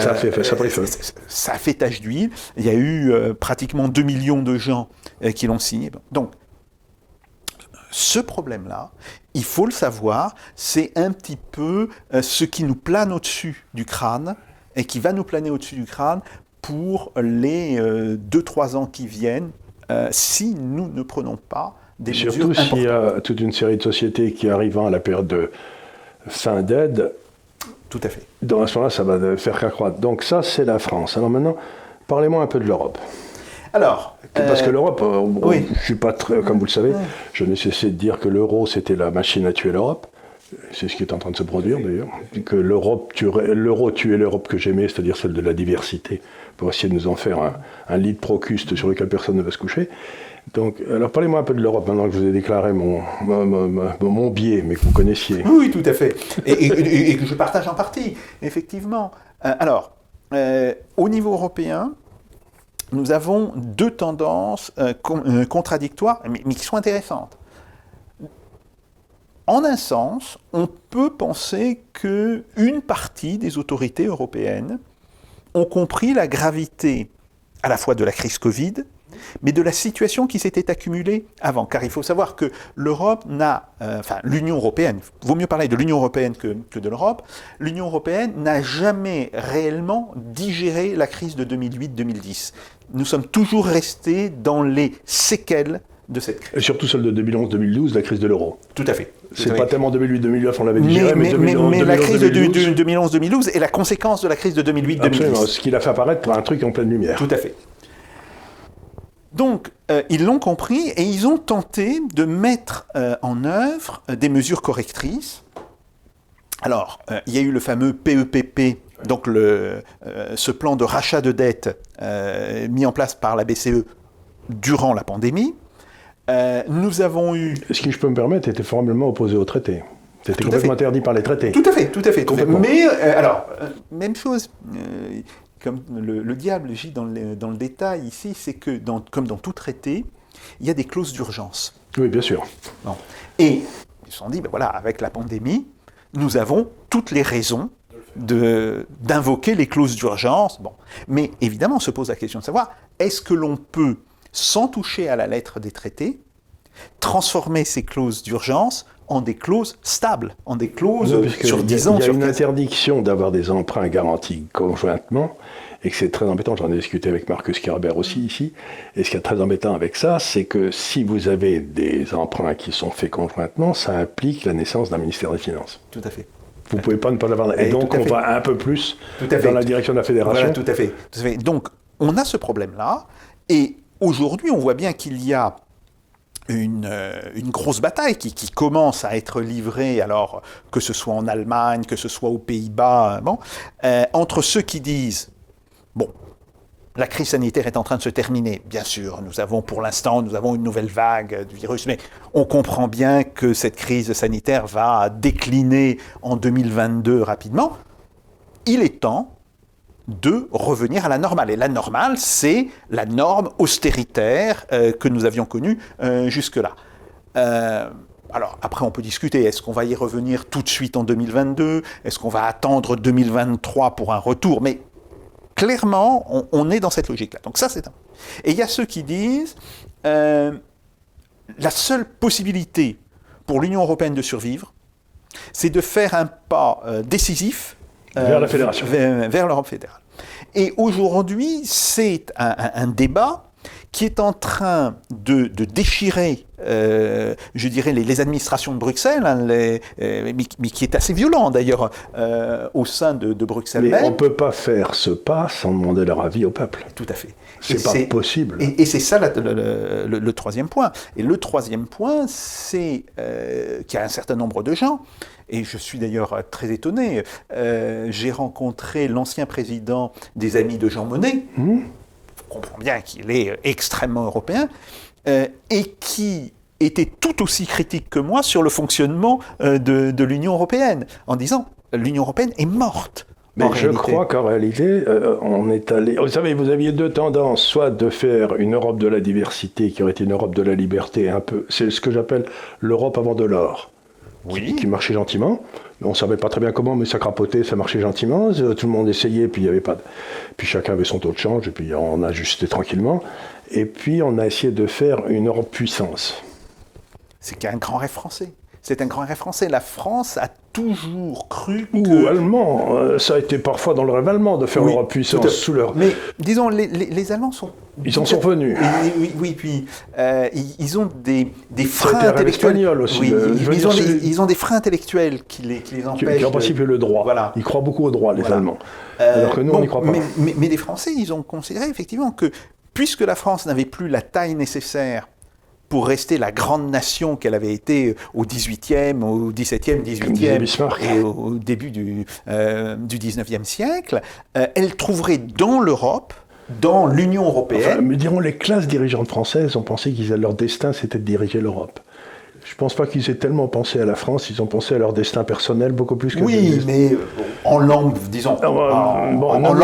ça a fait, ça, ça fait tache d'huile. Il y a eu euh, pratiquement 2 millions de gens euh, qui l'ont signé. Donc, ce problème-là, il faut le savoir, c'est un petit peu euh, ce qui nous plane au-dessus du crâne et qui va nous planer au-dessus du crâne pour les 2-3 ans qui viennent, si nous ne prenons pas des Surtout s'il y a toute une série de sociétés qui arrivant à la période de fin d'aide, tout à fait. Dans ce moment-là, ça va faire qu'accroître. Donc ça, c'est la France. Alors maintenant, parlez-moi un peu de l'Europe. Alors, parce que euh, l'Europe, euh, oui. je suis pas très, comme vous le savez, je n'ai cessé de dire que l'euro c'était la machine à tuer l'Europe. C'est ce qui est en train de se produire d'ailleurs. Que l'Europe l'euro tuait l'Europe que j'aimais, c'est-à-dire celle de la diversité, pour essayer de nous en faire un, un lit de procuste sur lequel personne ne va se coucher. Donc, alors parlez-moi un peu de l'Europe maintenant que je vous ai déclaré mon, mon, biais, mais que vous connaissiez. Oui, tout à fait. Et, que je partage en partie, effectivement. Euh, alors, euh, au niveau européen, nous avons deux tendances euh, contradictoires, mais, mais, qui sont intéressantes. En un sens, on peut penser qu'une partie des autorités européennes ont compris la gravité à la fois de la crise Covid, mais de la situation qui s'était accumulée avant. Car il faut savoir que l'Europe n'a, euh, enfin l'Union européenne, vaut mieux parler de l'Union européenne que, de l'Europe, l'Union européenne n'a jamais réellement digéré la crise de 2008-2010. Nous sommes toujours restés dans les séquelles de cette crise. Et surtout celle de 2011-2012, la crise de l'euro. Tout à fait. C'est pas tellement 2008-2009, on l'avait digéré, mais, mais, mais, la crise de 2011-2012 est la conséquence de la crise de 2008-2010. ce qui l'a fait apparaître pour un truc en pleine lumière. Tout à fait. Donc, euh, ils l'ont compris et ils ont tenté de mettre euh, en œuvre euh, des mesures correctrices. Alors, il y a eu le fameux PEPP, donc le, ce plan de rachat de dette mis en place par la BCE durant la pandémie. nous avons eu... Ce qui, je peux me permettre, était formellement opposé au traité. C'était complètement interdit par les traités. Tout à fait, tout à fait. Mais, alors, même chose, comme le, diable gît dans le, dans le détail ici, c'est que, dans, comme dans tout traité, il y a des clauses d'urgence. Oui, bien sûr. Et ils se sont dit, ben voilà, avec la pandémie, nous avons toutes les raisons d'invoquer les clauses d'urgence. Bon. Mais évidemment, on se pose la question de savoir, est-ce que l'on peut, sans toucher à la lettre des traités, transformer ces clauses d'urgence en des clauses stables, en des clauses sur 10 ans. Il y a une interdiction d'avoir des emprunts garantis conjointement, et que c'est très embêtant. J'en ai discuté avec Marcus Kerber aussi ici. Et ce qui est très embêtant avec ça, c'est que si vous avez des emprunts qui sont faits conjointement, ça implique la naissance d'un ministère des Finances. Tout à fait. Vous ne pouvez pas ne pas l'avoir. Et, donc, on va un peu plus dans la direction de la fédération. tout à fait. Tout à fait. Donc, on a ce problème-là. Et aujourd'hui, on voit bien qu'il y a euh, une, grosse bataille qui, commence à être livrée, alors que ce soit en Allemagne, que ce soit aux Pays-Bas, bon, euh, entre ceux qui disent, bon, la crise sanitaire est en train de se terminer, bien sûr, nous avons pour l'instant, nous avons une nouvelle vague du virus, mais on comprend bien que cette crise sanitaire va décliner en 2022 rapidement. Il est temps de revenir à la normale. Et la normale, c'est la norme austéritaire euh, que nous avions connue euh, jusque-là. Euh, alors après, on peut discuter, est-ce qu'on va y revenir tout de suite en 2022 Est-ce qu'on va attendre 2023 pour un retour? Mais clairement, on, est dans cette logique-là. Donc ça, c'est un. Et il y a ceux qui disent, la seule possibilité pour l'Union européenne de survivre, c'est de faire un pas décisif vers la fédération. Vers, l'Europe fédérale. Et aujourd'hui, c'est un, débat qui est en train de, déchirer, euh, je dirais, les, administrations de Bruxelles, hein, les, euh, mais, qui est assez violent d'ailleurs euh, au sein de, Bruxelles. Mais on ne peut pas faire ce pas sans demander leur avis au peuple. Tout à fait. C'est pas possible. Et, c'est ça le, le, troisième point. Et le troisième point, c'est qu'il y a un certain nombre de gens et je suis d'ailleurs très étonné. Euh, j'ai rencontré l'ancien président des Amis de Jean Monnet. Mmh. On comprend bien qu'il est extrêmement européen. Euh, et qui était tout aussi critique que moi sur le fonctionnement euh, de, l'Union européenne, en disant l'Union européenne est morte. Mais je crois qu'en réalité, on est allé. Vous savez, vous aviez deux tendances, soit de faire une Europe de la diversité qui aurait été une Europe de la liberté, un peu. C'est ce que j'appelle l'Europe avant de l'or qui, marchait gentiment. On ne savait pas très bien comment, mais ça crapotait, ça marchait gentiment. Euh, tout le monde essayait, puis il y avait pas. Puis chacun avait son taux de change, et puis on ajustait tranquillement. Et puis on a essayé de faire une Europe puissance. c'est qu'un grand rêve français. C'est un grand rêve français. La France a toujours cru Ou que... allemand. euh, Ça a été parfois dans le rêve allemand de faire Oui, l'Europe puissance sous leur. Mais disons, les, les- les Allemands sont... Ils en sont revenus. Oui, oui, oui, puis euh, ils, ils ont des, freins intellectuels. aussi, Oui, ils, ont des, ils ont des freins intellectuels qui les, qui les empêchent. qui en principe le droit. Voilà. Ils croient beaucoup au droit, les Voilà. Allemands. Euh, Alors que nous, on n'y croit pas. Mais, mais- mais les Français, ils ont considéré effectivement que puisque la France n'avait plus la taille nécessaire pour rester la grande nation qu'elle avait été au 18e, au 17e, Comme disait 18e Bismarck. et au, début du, euh, du 19e siècle, euh, elle trouverait dans l'Europe, dans l'Union européenne, Enfin, mais diront les classes dirigeantes françaises ont pensé qu'ils leur destin c'était de diriger l'Europe. Je pense pas qu'ils aient tellement pensé à la France, ils ont pensé à leur destin personnel beaucoup plus que oui, mais en langue, disons, Ah, en, bon, en non,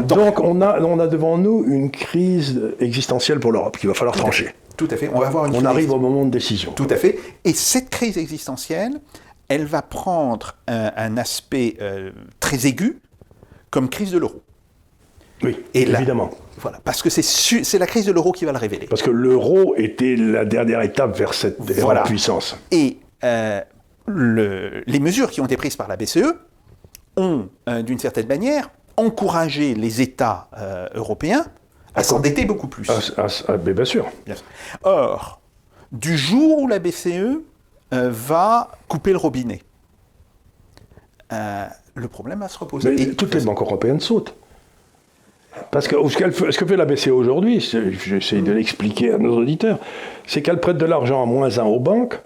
Donc on a, on a devant nous une crise existentielle pour l'Europe qu'il va falloir Tout trancher. Tout à fait. On va avoir une On crise arrive au moment de décision. Tout à fait. Et cette crise existentielle, elle va prendre un, un aspect euh, très aigu comme crise de l'euro. Oui, Et évidemment. Voilà, parce que c'est su- la crise de l'euro qui va le révéler. Parce que l'euro était la dernière étape vers cette Voilà. puissance. Et euh, le- les mesures qui ont été prises par la BCE ont, euh, d'une certaine manière, encouragé les États euh, européens à s'endetter beaucoup plus. Mais bien sûr. Bien sûr. Or, du jour où la BCE va couper le robinet, le problème va se reposer. Mais Et- toutes les banques européennes sautent. Parce que ce, que fait la BCE aujourd'hui, j'essaie de l'expliquer à nos auditeurs, c'est qu'elle prête de l'argent à moins 1 aux banques,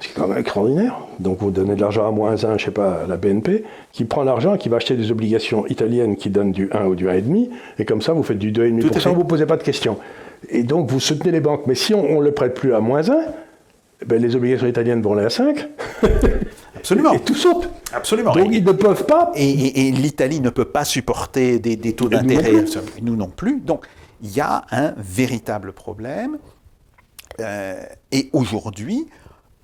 c'est quand même extraordinaire. Donc vous donnez de l'argent à moins 1, je sais pas, à la BNP, qui prend l'argent et qui va acheter des obligations italiennes qui donnent du 1 ou du 1,5, et comme ça vous faites du Tout à 2,5%, fait. vous ne vous posez pas de questions. Et donc vous soutenez les banques. Mais si on ne le prête plus à moins 1, ben, les obligations italiennes vont aller à 5, Absolument. et tout saute. Absolument. Donc Et- ils ne peuvent pas Et, et- et l'Italie ne peut pas supporter des, des taux nous d'intérêt, nous non plus. Donc, il y a un véritable problème. Euh, et aujourd'hui,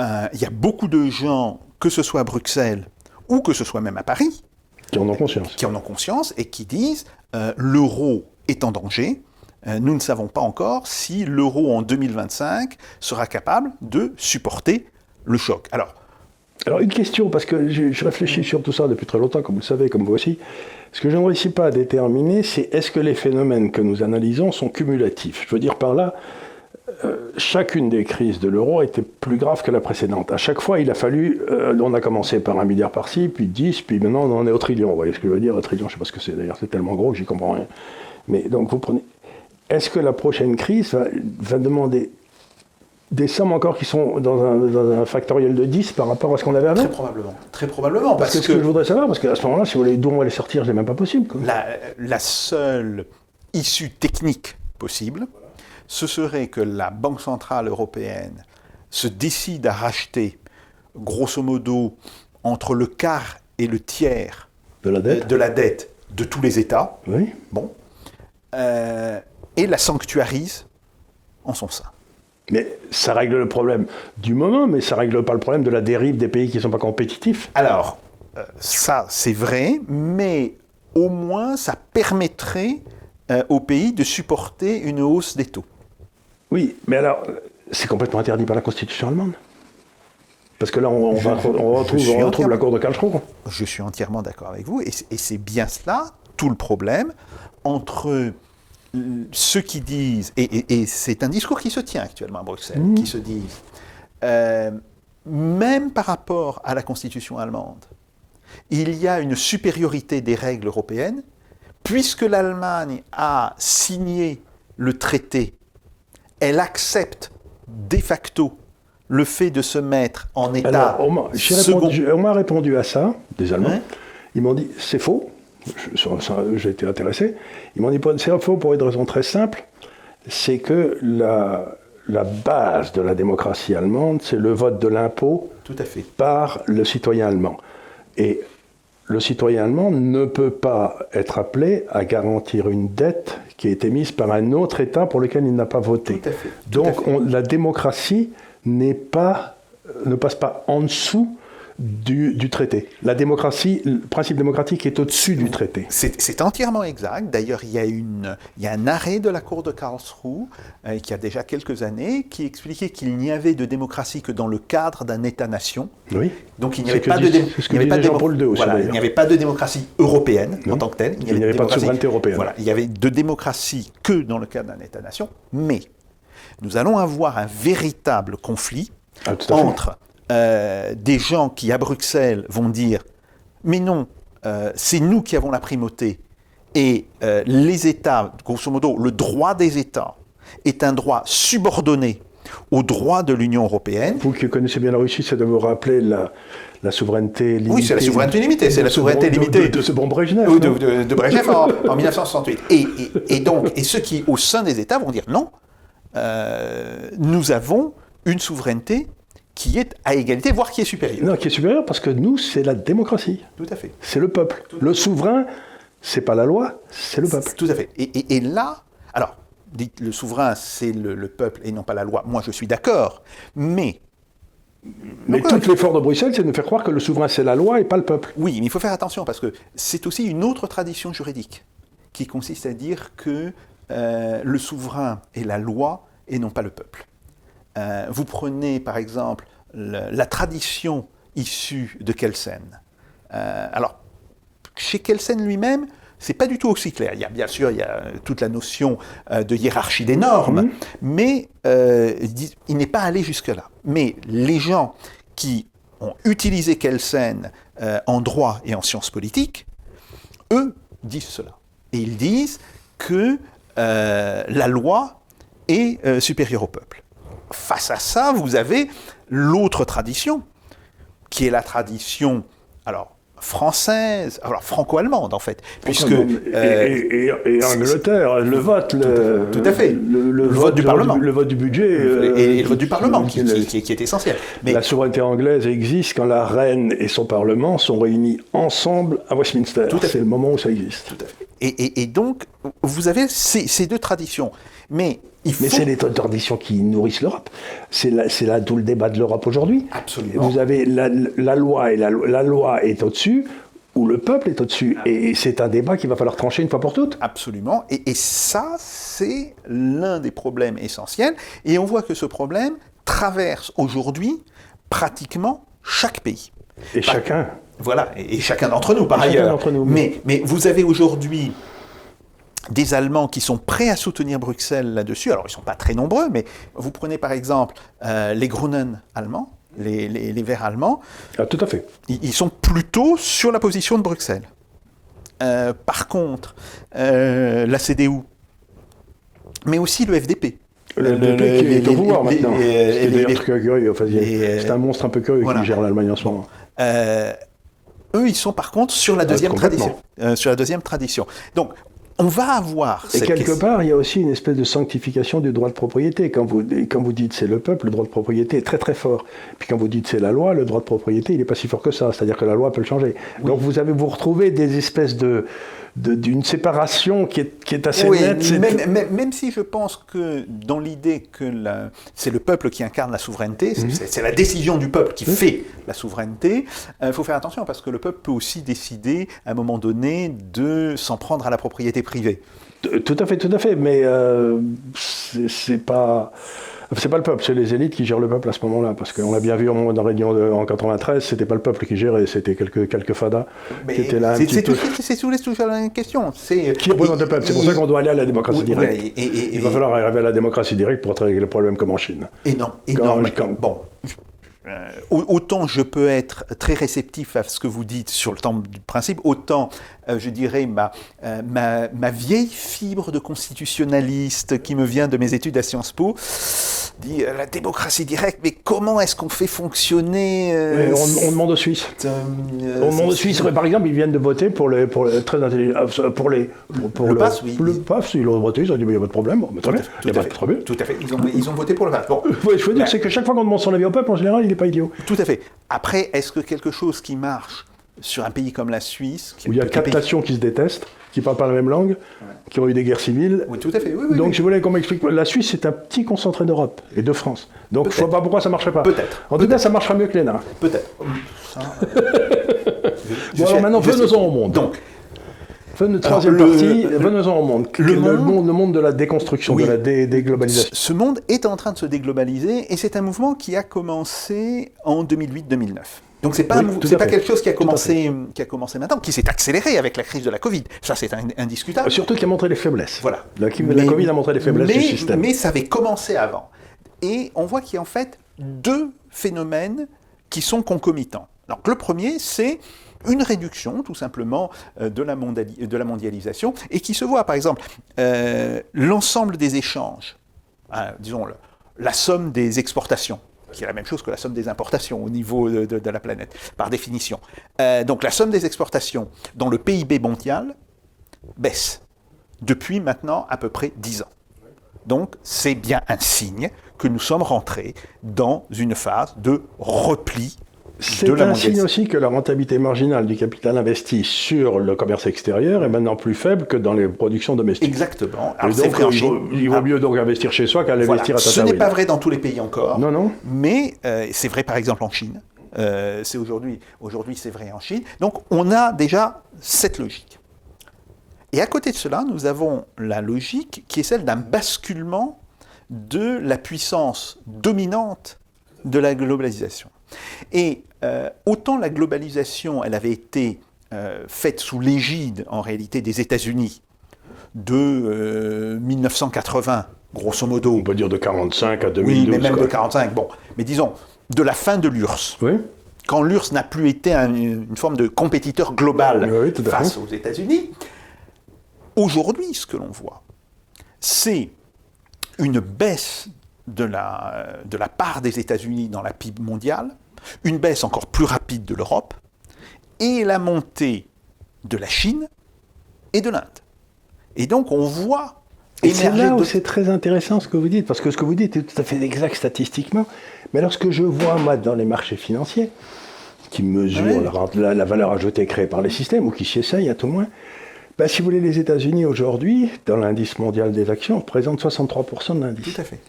euh, il y a beaucoup de gens, que ce soit à Bruxelles ou que ce soit même à Paris, qui en ont conscience. qui en ont conscience et qui disent euh, l'euro est en danger. Euh, nous ne savons pas encore si l'euro en 2025 sera capable de supporter le choc. Alors, Alors une question, parce que je, réfléchis sur tout ça depuis très longtemps, comme vous le savez, comme vous aussi. Ce que je ne réussis pas à déterminer, c'est est-ce que les phénomènes que nous analysons sont cumulatifs? Je veux dire par là, euh, chacune des crises de l'euro était plus grave que la précédente. À chaque fois, il a fallu, euh, on a commencé par un milliard par-ci, puis 10, puis maintenant on en est au trillion. Vous voyez ce que je veux dire? Un trillion, je ne sais pas ce que c'est d'ailleurs, c'est tellement gros que j'y comprends rien. Mais donc vous prenez... Est-ce que la prochaine crise va demander des sommes encore qui sont dans un, dans un factoriel de 10 par rapport à ce qu'on avait avant très probablement. Très probablement. parce Parce, que ce que je voudrais savoir, parce qu'à ce moment-là, si vous voulez, d'où on va les sortir, c'est même pas possible. quoi. la, la seule issue technique possible, ce serait que la Banque Centrale Européenne se décide à racheter, grosso modo, entre le quart et le tiers De la dette de la dette de tous les États, Oui. bon, euh, et la sanctuarise en son sein. Mais ça règle le problème du moment, mais ça règle pas le problème de la dérive des pays qui ne sont pas compétitifs. Alors, euh, ça, c'est vrai, mais au moins, ça permettrait euh, au pays de supporter une hausse des taux. Oui, mais alors, c'est complètement interdit par la Constitution allemande. Parce que là, on, on va- on retrouve, on retrouve la cour de Karlsruhe. Je suis entièrement d'accord avec vous, et c'est- bien cela, tout le problème, entre ceux qui disent, et, et- et c'est un discours qui se tient actuellement à Bruxelles, qui se disent, euh, même par rapport à la Constitution allemande, il y a une supériorité des règles européennes, puisque l'Allemagne a signé le traité, elle accepte de facto le fait de se mettre en état Alors, on m'a répondu, à ça, des Allemands. Ouais. Ils m'ont dit, c'est faux. J'ai été intéressé. Ils m'ont dit, c'est faux pour une raison très simple. C'est que la, la base de la démocratie allemande, c'est le vote de l'impôt par le citoyen allemand. Et le citoyen allemand ne peut pas être appelé à garantir une dette qui a été mise par un autre État pour lequel il n'a pas voté. Tout à fait, tout à Donc fait. on- la démocratie n'est pas, ne passe pas en dessous du, du traité. La démocratie, le principe démocratique est au-dessus du traité. C'est entièrement exact. D'ailleurs, il, y a une- il y a un arrêt de la Cour de Karlsruhe, euh, qui a déjà quelques années, qui expliquait qu'il n'y avait de démocratie que dans le cadre d'un État-nation. Oui. Donc il n'y avait pas de, dis- dé- c'est ce que il n'y avait pas disait de démo- Jean-Paul II aussi, voilà, il n'y avait pas de démocratie européenne Non. en tant que telle. Il n'y avait pas de démocratie- souveraineté européenne. Voilà, il y avait de démocratie que dans le cadre d'un État-nation, mais nous allons avoir un véritable conflit Ah, entre euh, des gens qui à Bruxelles vont dire mais non, euh, c'est nous qui avons la primauté et euh, les États, grosso modo, le droit des États est un droit subordonné au droit de l'Union européenne. Vous qui connaissez bien la Russie, ça doit vous rappeler la, la souveraineté limitée. Oui, c'est la souveraineté limitée, c'est la souveraineté bon- limitée. De, de ce bon Brejnev. Ou de, de, de Brejnev en, en 1968. Et, et- et donc, et ceux qui, au sein des États, vont dire non, euh, nous avons une souveraineté qui est à égalité, voire qui est supérieure. Non, qui est supérieur parce que nous, c'est la démocratie. Tout à fait. C'est le peuple. Le souverain, c'est pas la loi, c'est le peuple. Tout à fait. Et, et- et là, alors, dites le souverain, c'est le, le peuple et non pas la loi. Moi, je suis d'accord. Mais, Mais Donc, tout l'effort de Bruxelles, c'est de nous faire croire que le souverain, c'est la loi et pas le peuple. oui, mais il faut faire attention parce que c'est aussi une autre tradition juridique qui consiste à dire que euh, le souverain est la loi et non pas le peuple. Euh, vous prenez par exemple le- la tradition issue de Kelsen. Euh, alors, chez Kelsen lui-même, c'est pas du tout aussi clair. Il y a bien sûr il y a toute la notion euh, de hiérarchie des normes, mais euh, il n'est pas allé jusque-là. Mais les gens qui ont utilisé Kelsen euh, en droit et en sciences politiques, eux disent cela. Et ils disent que euh, la loi est euh, supérieure au peuple. Face à ça, vous avez l'autre tradition, qui est la tradition, alors, française, alors franco-allemande en fait, puisque... et, euh, et- et- et Angleterre, le vote, le, tout à fait. le, le Le vote du Parlement. le vote du budget, euh, et, et le vote du Parlement, qui, le- qui- qui- qui est essentiel. Mais La souveraineté anglaise existe quand la reine et son parlement sont réunis ensemble à Westminster. Tout à fait. C'est le moment où ça existe. Tout à fait. Et, et- et donc, vous avez ces, ces deux traditions. Mais il faut... Mais c'est les traditions qui nourrissent l'Europe. C'est là, tout le débat de l'Europe aujourd'hui. Absolument. Vous avez la, la loi et la, lo- la loi est au-dessus ou le peuple est au-dessus. Et c'est un débat qu'il va falloir trancher une fois pour toutes. Absolument. Et, et ça, c'est l'un des problèmes essentiels. Et on voit que ce problème traverse aujourd'hui pratiquement chaque pays. Et chacun. Voilà, et, et chacun d'entre nous, par Et ailleurs. nous. Mais, mais vous avez aujourd'hui des Allemands qui sont prêts à soutenir Bruxelles là-dessus. Alors, ils ne sont pas très nombreux, mais vous prenez par exemple euh, les Grünen allemands, les, les, les Verts allemands, Ah, tout à fait. ils ils sont plutôt sur la position de Bruxelles. Euh, par contre, euh, la CDU, mais aussi le FDP. Le, Le- le- qui est au pouvoir maintenant. C'est un monstre un peu curieux Voilà. qui gère l'Allemagne en ce moment. Euh, eux, ils sont par contre sur la deuxième tradition. Euh, sur la deuxième tradition. Donc, on va avoir Et cette quelque question- part, il y a aussi une espèce de sanctification du droit de propriété. Quand vous, quand vous dites c'est le peuple, le droit de propriété est très très fort. Puis quand vous dites c'est la loi, le droit de propriété, il n'est pas si fort que ça. C'est-à-dire que la loi peut le changer. Donc vous avez vous retrouvez des espèces de- d'une séparation qui est, qui est assez Oui, nette. Même, même- même si je pense que dans l'idée que c'est le peuple qui incarne la souveraineté, Mhm. c'est- c'est la décision du peuple qui fait la souveraineté, il faut faire attention parce que le peuple peut aussi décider à un moment donné de s'en prendre à la propriété privée. Tout à fait, tout à fait. Mais euh, c'est pas. C'est pas le peuple, c'est les élites qui gèrent le peuple à ce moment-là. Parce qu'on l'a bien vu au moment la réunion de- en 93, c'était pas le peuple qui gérait, c'était quelques, quelques fadas Mais qui étaient là c'est- toujours la même question. Qui représente le peuple? C'est pour ça qu'on doit aller à la démocratie Oui, directe. ouais, et- et- Il va falloir arriver à la démocratie directe pour régler le problème comme en Chine. Et non, et non, bon. Euh, au- autant je peux être très réceptif à ce que vous dites sur le temps du principe, autant euh, je dirais ma, euh, ma, ma vieille fibre de constitutionnaliste qui me vient de mes études à Sciences Po dit la démocratie directe, mais comment est-ce qu'on fait fonctionner on, on demande aux Suisses. On demande aux Suisses, par exemple, ils viennent de voter pour les, pour les- très pour les, pour, pour Le pass, oui. Le pass, ils l'ont voté, ils ont dit, mais il n'y a pas de problème. Mais très bien, il Tout a à pas fait. de problème. Tout à fait. Ils ont, ils ont voté pour le pass. Bon, Ouais, je veux dire, Ouais. c'est que chaque fois qu'on demande son avis au peuple, en général, n'est pas idiot. Tout à fait. Après, est-ce que quelque chose qui marche sur un pays comme la Suisse, où il y a quatre nations qui se détestent, qui ne parlent pas la même langue, qui ont eu des guerres civiles. Oui, tout à fait. Oui, Donc, je voulais qu'on m'explique. La Suisse, c'est un petit concentré d'Europe et de France. Donc, je ne vois pas pourquoi ça ne marcherait pas. Peut-être. En tout cas, ça marchera mieux que l'ENA. Peut-être. bon, alors maintenant, venons-en au monde. Donc, Troisième partie, venons-en au monde. Le, monde. le monde de la déconstruction, de la déglobalisation. Ce monde est en train de se déglobaliser et c'est un mouvement qui a commencé en 2008-2009. Donc c'est pas, c'est pas quelque chose qui a commencé, qui a commencé maintenant, qui s'est accéléré avec la crise de la Covid. Ça c'est indiscutable. Surtout qui a montré les faiblesses. Voilà. La, Covid a montré les faiblesses du système. Mais ça avait commencé avant. Et on voit qu'il y a en fait deux phénomènes qui sont concomitants. Donc le premier, c'est une réduction tout simplement euh, de la, mondialisation et qui se voit par exemple euh, l'ensemble des échanges, hein, disons la somme des exportations qui est la même chose que la somme des importations au niveau de, la planète, par définition. Euh, donc la somme des exportations dans le PIB mondial baisse depuis maintenant à peu près 10 ans. Donc c'est bien un signe que nous sommes rentrés dans une phase de repli c'est un signe aussi que la rentabilité marginale du capital investi sur le commerce extérieur est maintenant plus faible que dans les productions domestiques. Exactement. Alors donc, il, vaut, il vaut, mieux donc investir chez soi qu'à l'investir à Ce n'est pas vrai dans tous les pays encore. Non, non. Mais euh, c'est vrai par exemple en Chine. Euh, c'est aujourd'hui, aujourd'hui c'est vrai en Chine. Donc on a déjà cette logique. Et à côté de cela, nous avons la logique qui est celle d'un basculement de la puissance dominante de la globalisation. Et euh, autant la globalisation, elle avait été euh, faite sous l'égide, en réalité, des États-Unis de 1980, euh, grosso modo. On peut dire de 45 à 2012. Oui, mais même de 45. Bon, mais disons, de la fin de l'URSS. Oui. Quand l'URSS n'a plus été une forme de compétiteur global face aux États-Unis, aujourd'hui, ce que l'on voit, c'est une baisse de la, de la part des États-Unis dans la PIB mondiale, une baisse encore plus rapide de l'Europe, et la montée de la Chine et de l'Inde. Et donc on voit et c'est là où c'est très intéressant ce que vous dites, parce que ce que vous dites est tout à fait exact statistiquement. Mais lorsque je vois, moi, dans les marchés financiers, qui mesurent la, valeur ajoutée créée par les systèmes, ou qui s'y essayent à tout le moins, ben, si vous voulez, les États-Unis aujourd'hui, dans l'indice mondial des actions, représentent 63% de l'indice. Tout à fait.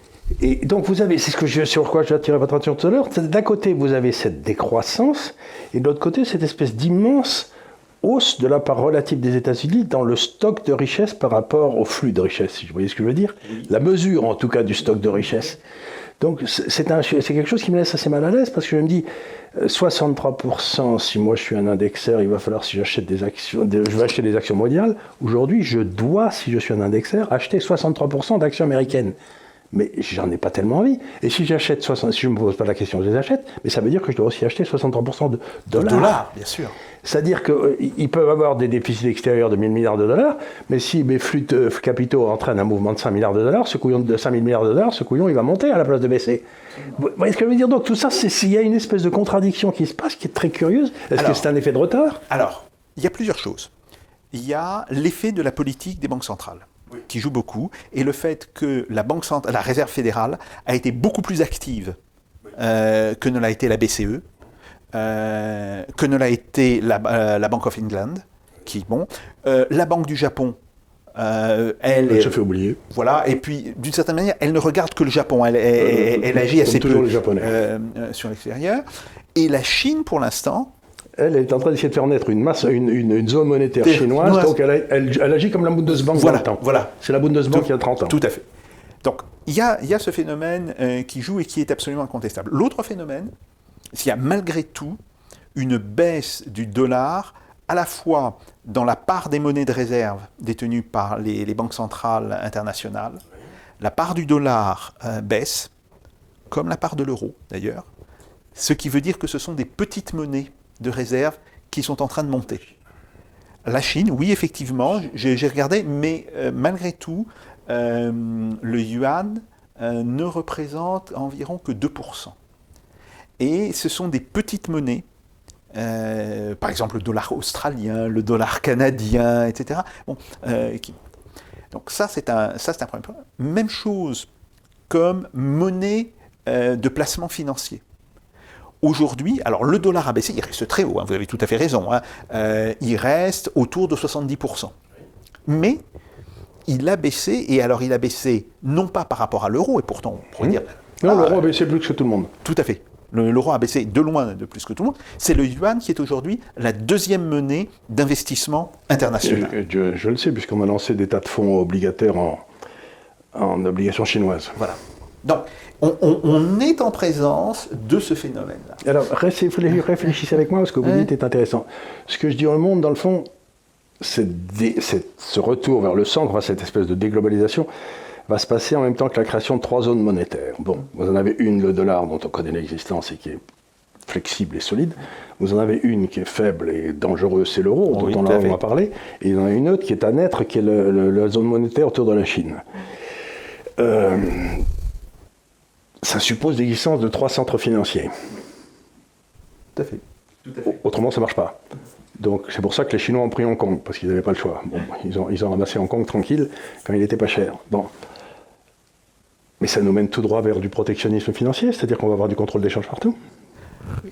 Et donc vous avez, c'est ce que je, sur quoi je attirer votre attention tout à l'heure, d'un côté vous avez cette décroissance, et de l'autre côté cette espèce d'immense hausse de la part relative des États-Unis dans le stock de richesse par rapport au flux de richesse, si vous voyez ce que je veux dire. La mesure en tout cas du stock de richesse. Donc c'est quelque chose qui me laisse assez mal à l'aise parce que je me dis 63%, si moi je suis un indexeur, il va falloir si j'achète des actions, je vais acheter des actions mondiales. Aujourd'hui, je dois, si je suis un indexeur, acheter 63% d'actions américaines mais j'en ai pas tellement envie. Et si j'achète 60, si je me pose pas la question, je les achète, mais ça veut dire que je dois aussi acheter 63% de dollars. De dollars, bien sûr. C'est-à-dire qu'ils euh, peuvent avoir des déficits extérieurs de 1000 milliards de dollars, mais si mes flux de capitaux entraînent un mouvement de 5 milliards de dollars, ce couillon de 5000 milliards de dollars, ce couillon, il va monter à la place de baisser. Vous voyez ce que je veux dire? Donc tout ça, c'est s'il y a une espèce de contradiction qui se passe, qui est très curieuse. Est-ce que c'est un effet de retard? Alors, il y a plusieurs choses. Il y a l'effet de la politique des banques centrales qui joue beaucoup, et le fait que la, banque centrale, la Réserve fédérale a été beaucoup plus active euh, que ne l'a été la BCE, euh, que ne l'a été la, euh, la, Bank of England, qui bon, la Banque du Japon. elle, elle se fait oublier. Voilà, et puis d'une certaine manière, elle ne regarde que le Japon, elle, elle, agit assez peu les Japonais. sur l'extérieur. Et la Chine, pour l'instant, elle est en train d'essayer de faire naître une, masse, une, une, zone monétaire chinoise, donc elle, elle, agit comme la Bundesbank voilà, temps. Voilà. C'est la Bundesbank qui a 30 ans. Tout à fait. Donc, il y a, y a, ce phénomène euh, qui joue et qui est absolument incontestable. L'autre phénomène, c'est qu'il y a malgré tout une baisse du dollar, à la fois dans la part des monnaies de réserve détenues par les, les banques centrales internationales, la part du dollar euh, baisse, comme la part de l'euro d'ailleurs, ce qui veut dire que ce sont des petites monnaies de réserves qui sont en train de monter. La Chine, oui, effectivement, j'ai regardé, mais euh, malgré tout, euh, le yuan euh, ne représente environ que 2%. Et ce sont des petites monnaies, par exemple le dollar australien, le dollar canadien, etc. Donc ça, c'est un, un premier. Même chose comme monnaie de placement financier aujourd'hui, alors le dollar a baissé, il reste très haut, hein, vous avez tout à fait raison, hein, euh, il reste autour de 70%. Mais il a baissé, et alors il a baissé non pas par rapport à l'euro, et pourtant on pourrait Mmh. dire... Non, ah, l'euro a baissé plus que tout le monde. Tout à fait. Le- L'euro a baissé de loin de plus que tout le monde. C'est le yuan qui est aujourd'hui la deuxième monnaie d'investissement international. Je le sais, puisqu'on a lancé des tas de fonds obligataires en, en obligations chinoises. Voilà. Donc, on, on- on est en présence de ce phénomène-là. Alors, restez- réfléchissez avec moi, parce que vous Ouais. dites est intéressant. Ce que je dis au monde, dans le fond, dé- ce retour vers le centre, cette espèce de déglobalisation, va se passer en même temps que la création de trois zones monétaires. Bon, vous en avez une, le dollar, dont on connaît l'existence et qui est flexible et solide. Vous en avez une qui est faible et dangereuse, c'est l'euro, Oui, dont on à a, fait. on a parlé. Et il y en a une autre qui est à naître, qui est le- le- la zone monétaire autour de la Chine. Euh, ça suppose l'existence de trois centres financiers. Tout à fait. Autrement, ça marche pas. Donc, c'est pour ça que les Chinois ont pris Hong Kong, parce qu'ils n'avaient pas le choix. Bon, ils ont, ils ont ramassé Hong Kong tranquille, quand il n'était pas cher. Bon. Mais ça nous mène tout droit vers du protectionnisme financier, c'est-à-dire qu'on va avoir du contrôle d'échange partout.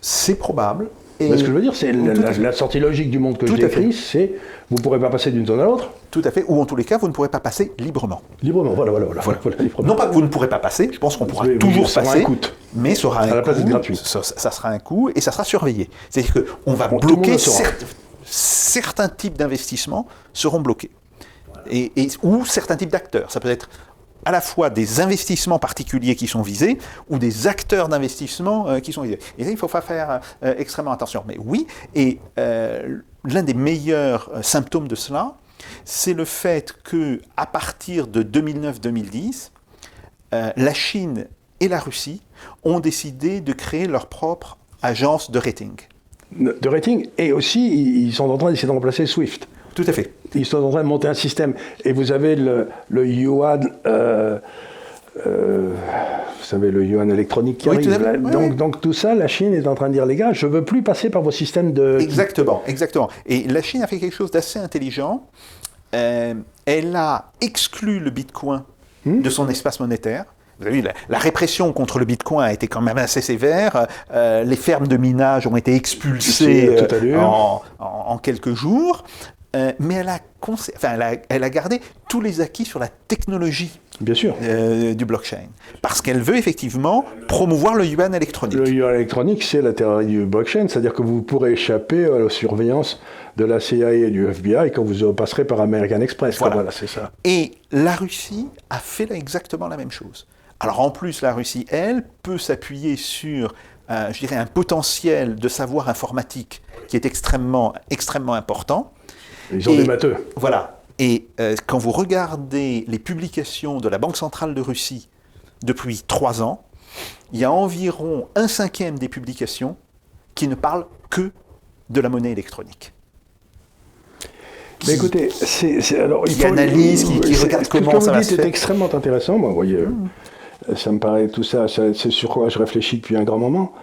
C'est probable. Et Mais ce que je veux dire, c'est la, sortie logique du monde que décris, c'est vous ne pourrez pas passer d'une zone à l'autre Tout à fait. Ou en tous les cas, vous ne pourrez pas passer librement. librement. Voilà, voilà, voilà. voilà, librement. Non pas que vous ne pourrez pas passer, je pense qu'on pourra Oui, toujours ça passer, un coût. mais ça aura un À la place coût, d'être gratuit. Ça, ça sera un coût et ça sera surveillé. C'est-à-dire qu'on va Bon, bloquer certains types d'investissements seront bloqués. Et, et- ou certains types d'acteurs. Ça peut être à la fois des investissements particuliers qui sont visés ou des acteurs d'investissement euh, qui sont visés. Et là, il faut faire euh, extrêmement attention. Mais oui, et euh, l'un des meilleurs euh, symptômes de cela, c'est le fait que à partir de 2009-2010, euh, la Chine et la Russie ont décidé de créer leur propre agence de rating. De rating, et aussi, ils sont en train d'essayer de remplacer SWIFT. Tout à fait. Ils sont en train de monter un système. Et vous avez le, le yuan, euh, euh, vous savez, le yuan électronique qui Oui, arrive. tout là. Oui, donc, oui. donc tout ça, la Chine est en train de dire, les gars, je veux plus passer par vos systèmes de... Exactement, exactement. Et la Chine a fait quelque chose d'assez intelligent. Euh, elle a exclu le Bitcoin Hmm? de son espace monétaire. Vous avez vu, la, la répression contre le Bitcoin a été quand même assez sévère. Euh, les fermes de minage ont été expulsées en quelques jours. Euh, mais elle a, conser- enfin, elle, a, elle a gardé tous les acquis sur la technologie Bien sûr. euh, du blockchain. Parce qu'elle veut effectivement promouvoir le yuan électronique. Le yuan électronique, c'est la théorie du blockchain, c'est-à-dire que vous pourrez échapper à la surveillance de la CIA et du FBI quand vous passerez par American Express. Voilà. Voilà, c'est ça. Et la Russie a fait là exactement la même chose. Alors en plus, la Russie, elle, peut s'appuyer sur, euh, je dirais, un potentiel de savoir informatique qui est extrêmement, extrêmement important. Ils ont Et- des matheux. Voilà. Et euh, quand vous regardez les publications de la Banque centrale de Russie depuis trois ans, il y a environ un cinquième des publications qui ne parlent que de la monnaie électronique. Mais écoutez, c'est, c'est- alors il Qui analyse, qui- qui c'est- regarde ce que comment vous ça va dites se est faire. extrêmement intéressant. Moi, vous voyez, euh, ça me paraît tout ça, ça- c'est sur quoi je réfléchis depuis un grand moment.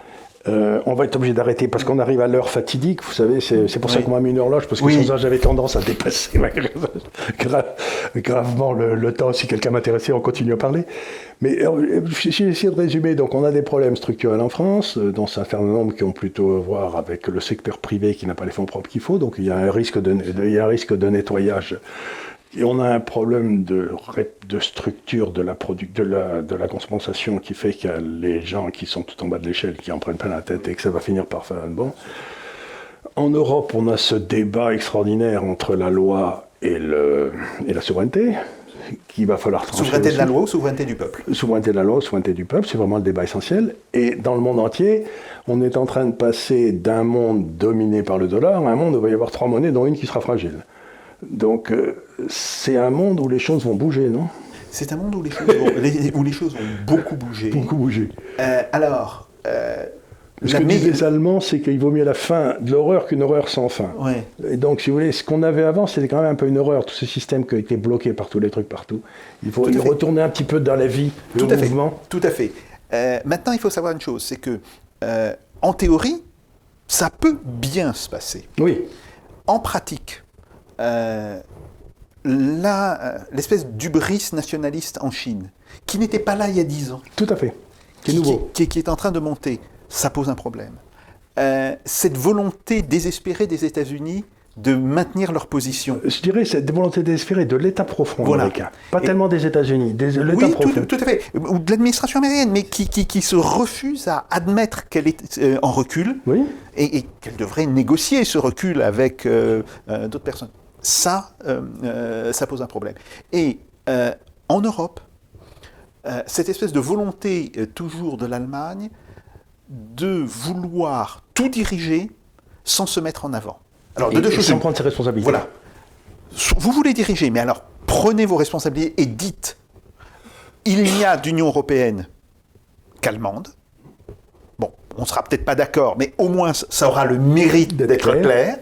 Euh, on va être obligé d'arrêter parce qu'on arrive à l'heure fatidique, vous savez, c'est, pour ça qu'on m'a mis une horloge, parce que Oui. sans ça j'avais tendance à dépasser gra- gravement le, le temps. Si quelqu'un m'intéressait, on continue à parler. Mais euh, j'ai essayé de résumer. Donc, on a des problèmes structurels en France, euh, dont un certain nombre qui ont plutôt à voir avec le secteur privé qui n'a pas les fonds propres qu'il faut. Donc, il y a un risque de, de- il y a un risque de nettoyage. Et on a un problème de, structure de la, produ- de, la, de la compensation qui fait qu'il y a les gens qui sont tout en bas de l'échelle qui en prennent plein la tête et que ça va finir par faire un bon. En Europe, on a ce débat extraordinaire entre la loi et, le, et la souveraineté qu'il va falloir trancher. Souveraineté de la loi ou souveraineté du peuple? Souveraineté de la loi, souveraineté du peuple, c'est vraiment le débat essentiel. Et dans le monde entier, on est en train de passer d'un monde dominé par le dollar à un monde où il va y avoir trois monnaies, dont une qui sera fragile. Donc, euh, c'est un monde où les choses vont bouger, non? C'est un monde où les choses vont, les- où les choses vont beaucoup bouger. Beaucoup bouger. Euh, alors, euh, Ce que disent les Allemands, c'est qu'il vaut mieux la fin de l'horreur qu'une horreur sans fin. Ouais. Et donc, si vous voulez, ce qu'on avait avant, c'était quand même un peu une horreur, tout ce système qui était bloqué par tous les trucs partout. Il faut retourner un petit peu dans la vie, Tout le à fait. Tout à fait. Euh, maintenant, il faut savoir une chose, c'est que, en théorie, ça peut bien se passer. Oui, En pratique, euh, euh, l'espèce d'ubris nationaliste en Chine, qui n'était pas là il y a dix ans, tout à fait. Qui, nouveau. qui- qui est en train de monter, ça pose un problème. Euh, cette volonté désespérée des États-Unis de maintenir leur position. Je dirais cette volonté désespérée de l'État profond Voilà. américain. Pas Et- tellement des États-Unis, de l'État Oui, profond. tout, tout à fait. Ou de l'administration américaine, mais qui, qui, qui se refuse à admettre qu'elle est euh, en recul Oui, et, et qu'elle devrait négocier ce recul avec euh, euh, d'autres personnes. Ça, euh, euh, ça pose un problème. Et euh, en Europe, euh, cette espèce de volonté toujours de l'Allemagne de vouloir tout diriger sans se mettre en avant. Alors, de deux choses. sans prendre ses responsabilités. Voilà. Vous voulez diriger, mais alors prenez vos responsabilités et dites il n'y a d'Union européenne qu'allemande. Bon, on ne sera peut-être pas d'accord, mais au moins ça aura le mérite D'être d'être clair. clair.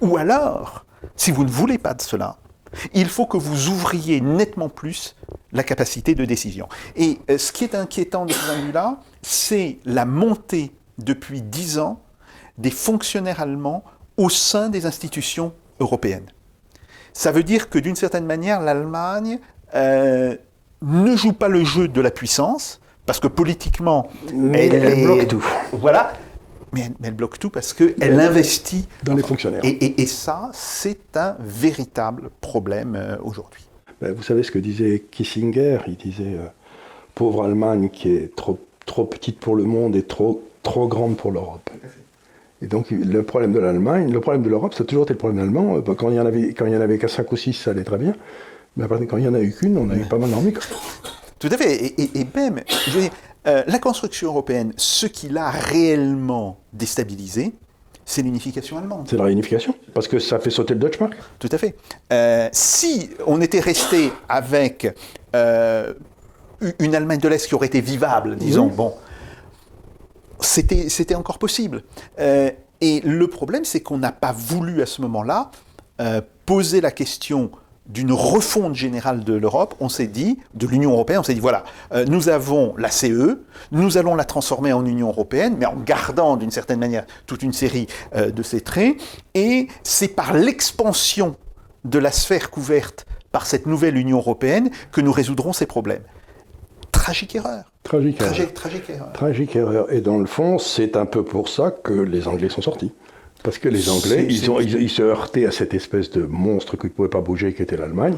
Ou alors, si vous ne voulez pas de cela, il faut que vous ouvriez nettement plus la capacité de décision. Et euh, ce qui est inquiétant de ce point de vue-là, c'est la montée depuis dix ans des fonctionnaires allemands au sein des institutions européennes. Ça veut dire que d'une certaine manière, l'Allemagne euh, ne joue pas le jeu de la puissance, parce que politiquement, Mais elle est- bloque tout. Voilà. Mais elle, mais elle bloque tout parce qu'elle investit Dans les fonctionnaires. et, et- et ça, c'est un véritable problème euh, aujourd'hui. Ben, vous savez ce que disait Kissinger Il disait euh, Pauvre Allemagne qui est trop, trop petite pour le monde et trop, trop grande pour l'Europe. Et donc le problème de l'Allemagne, le problème de l'Europe, ça a toujours été le problème allemand. Euh, ben, Quand il y en avait, quand il y en avait qu'à 5 ou 6, ça allait très bien. Mais quand il n'y en a eu qu'une, on a eu pas mal d'ennuis. Tout à fait. Et, et- et même, je veux dire, euh, la construction européenne, ce qui l'a réellement déstabilisé, c'est l'unification allemande. C'est la réunification. Parce que ça fait sauter le Deutschmark. Tout à fait. Euh, si on était resté avec euh, une Allemagne de l'Est qui aurait été vivable, disons, Oui. bon, c'était encore possible. Euh, et le problème, c'est qu'on n'a pas voulu à ce moment-là poser la question d'une refonte générale de l'Europe, on s'est dit, de l'Union européenne, on s'est dit, voilà, euh, nous avons la CE, nous allons la transformer en Union européenne, mais en gardant d'une certaine manière toute une série euh, de ses traits, et c'est par l'expansion de la sphère couverte par cette nouvelle Union européenne que nous résoudrons ces problèmes. Tragique erreur. Tragique. erreur. Tragique, tragique erreur. Tragique erreur. Et dans le fond, c'est un peu pour ça que les Anglais sont sortis. Parce que les Anglais, C'est- ils, c'est- ont, ils, ils se heurtaient à cette espèce de monstre qui ne pouvait pas bouger, qui était l'Allemagne.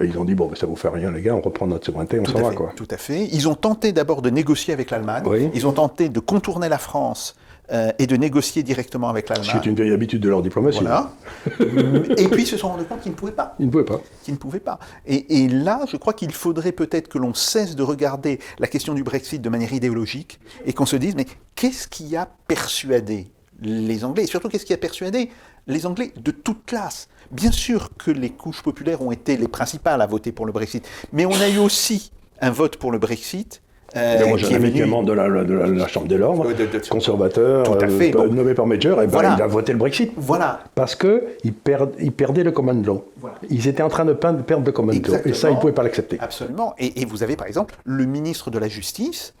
Et ils ont dit, bon, ben, ça vous fait rien, les gars, on reprend notre souveraineté, on s'en va, quoi. tout à fait. Ils ont tenté d'abord de négocier avec l'Allemagne. Oui. Ils ont tenté de contourner la France euh, et de négocier directement avec l'Allemagne. est une vieille habitude de leur diplomatie. Voilà. et puis ils se sont rendus compte qu'ils ne pouvaient pas. Ils ne pouvaient pas. Qu'ils ne pouvaient pas. Et, et là, je crois qu'il faudrait peut-être que l'on cesse de regarder la question du Brexit de manière idéologique et qu'on se dise, mais qu'est-ce qui a persuadé les Anglais Et surtout, qu'est-ce qui a persuadé les Anglais de toute classe? Bien sûr que les couches populaires ont été les principales à voter pour le Brexit, mais on a eu aussi un vote pour le Brexit. euh, moi, qui est venu- de la, de la- de la Chambre des Lords, De- de- de- conservateur, Tout à euh, fait, pas- bon. nommé par Major, et ben, Voilà. il a voté le Brexit. Voilà. Parce qu'ils ils perdaient le common law. Voilà. Ils étaient en train de perdre le common law. Et ça, ils ne pouvaient pas l'accepter. Absolument. Et, et vous avez par exemple le ministre de la Justice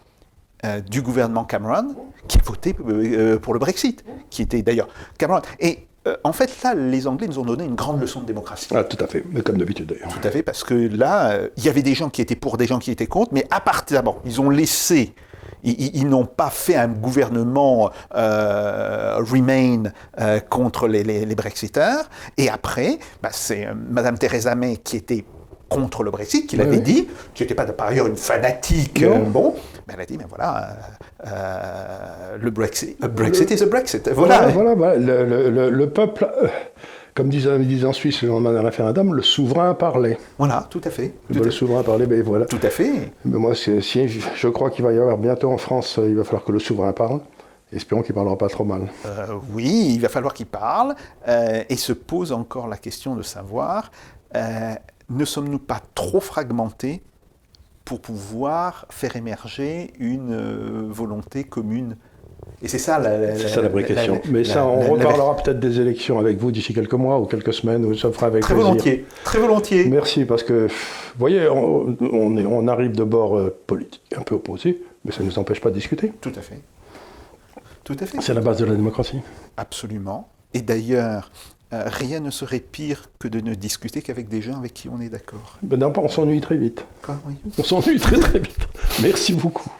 euh, du gouvernement Cameron qui a voté euh, pour le Brexit, qui était d'ailleurs Cameron. Et euh, en fait, là, les Anglais nous ont donné une grande leçon de démocratie. Ah, tout à fait. Mais comme d'habitude, d'ailleurs. Tout à fait, parce que là, euh, il y avait des gens qui étaient pour, des gens qui étaient contre, mais à partir d'abord, ils ont laissé, ils, n'ont pas fait un gouvernement euh, Remain euh, contre les, les, les Brexiteurs, et après, bah, c'est euh, Madame Theresa May qui était contre le Brexit, qui l'avait oui. dit, qui n'était pas par ailleurs une fanatique, euh, bon, elle a dit, mais voilà, euh, euh, le Brexit, a Brexit is a Brexit, voilà. Voilà. Le, le- le- le peuple, euh, comme disent, disent en Suisse le lendemain d'un référendum, le souverain parlait. Voilà, tout à fait, tout, le à, souverain parlait, ben voilà. tout à fait. Mais moi, si, je crois qu'il va y avoir bientôt en France, euh, il va falloir que le souverain parle. Espérons qu'il ne parlera pas trop mal. Euh, oui, il va falloir qu'il parle euh, et se pose encore la question de savoir euh, ne sommes-nous pas trop fragmentés pour pouvoir faire émerger une euh, volonté commune Et c'est ça la, la- ça la- Mais ça, on reparlera peut-être des élections avec vous d'ici quelques mois ou quelques semaines, ou ça fera avec Très plaisir. volontiers, très volontiers. Merci, parce que, vous voyez, on, on est- on arrive de bord euh, politique un peu opposé, mais ça ne nous empêche pas de discuter. Tout à fait. Tout à fait. C'est la base de la démocratie. Absolument. Et d'ailleurs, euh, rien ne serait pire que de ne discuter qu'avec des gens avec qui on est d'accord. Ben non, on s'ennuie très vite. On s'ennuie très très vite. Merci beaucoup.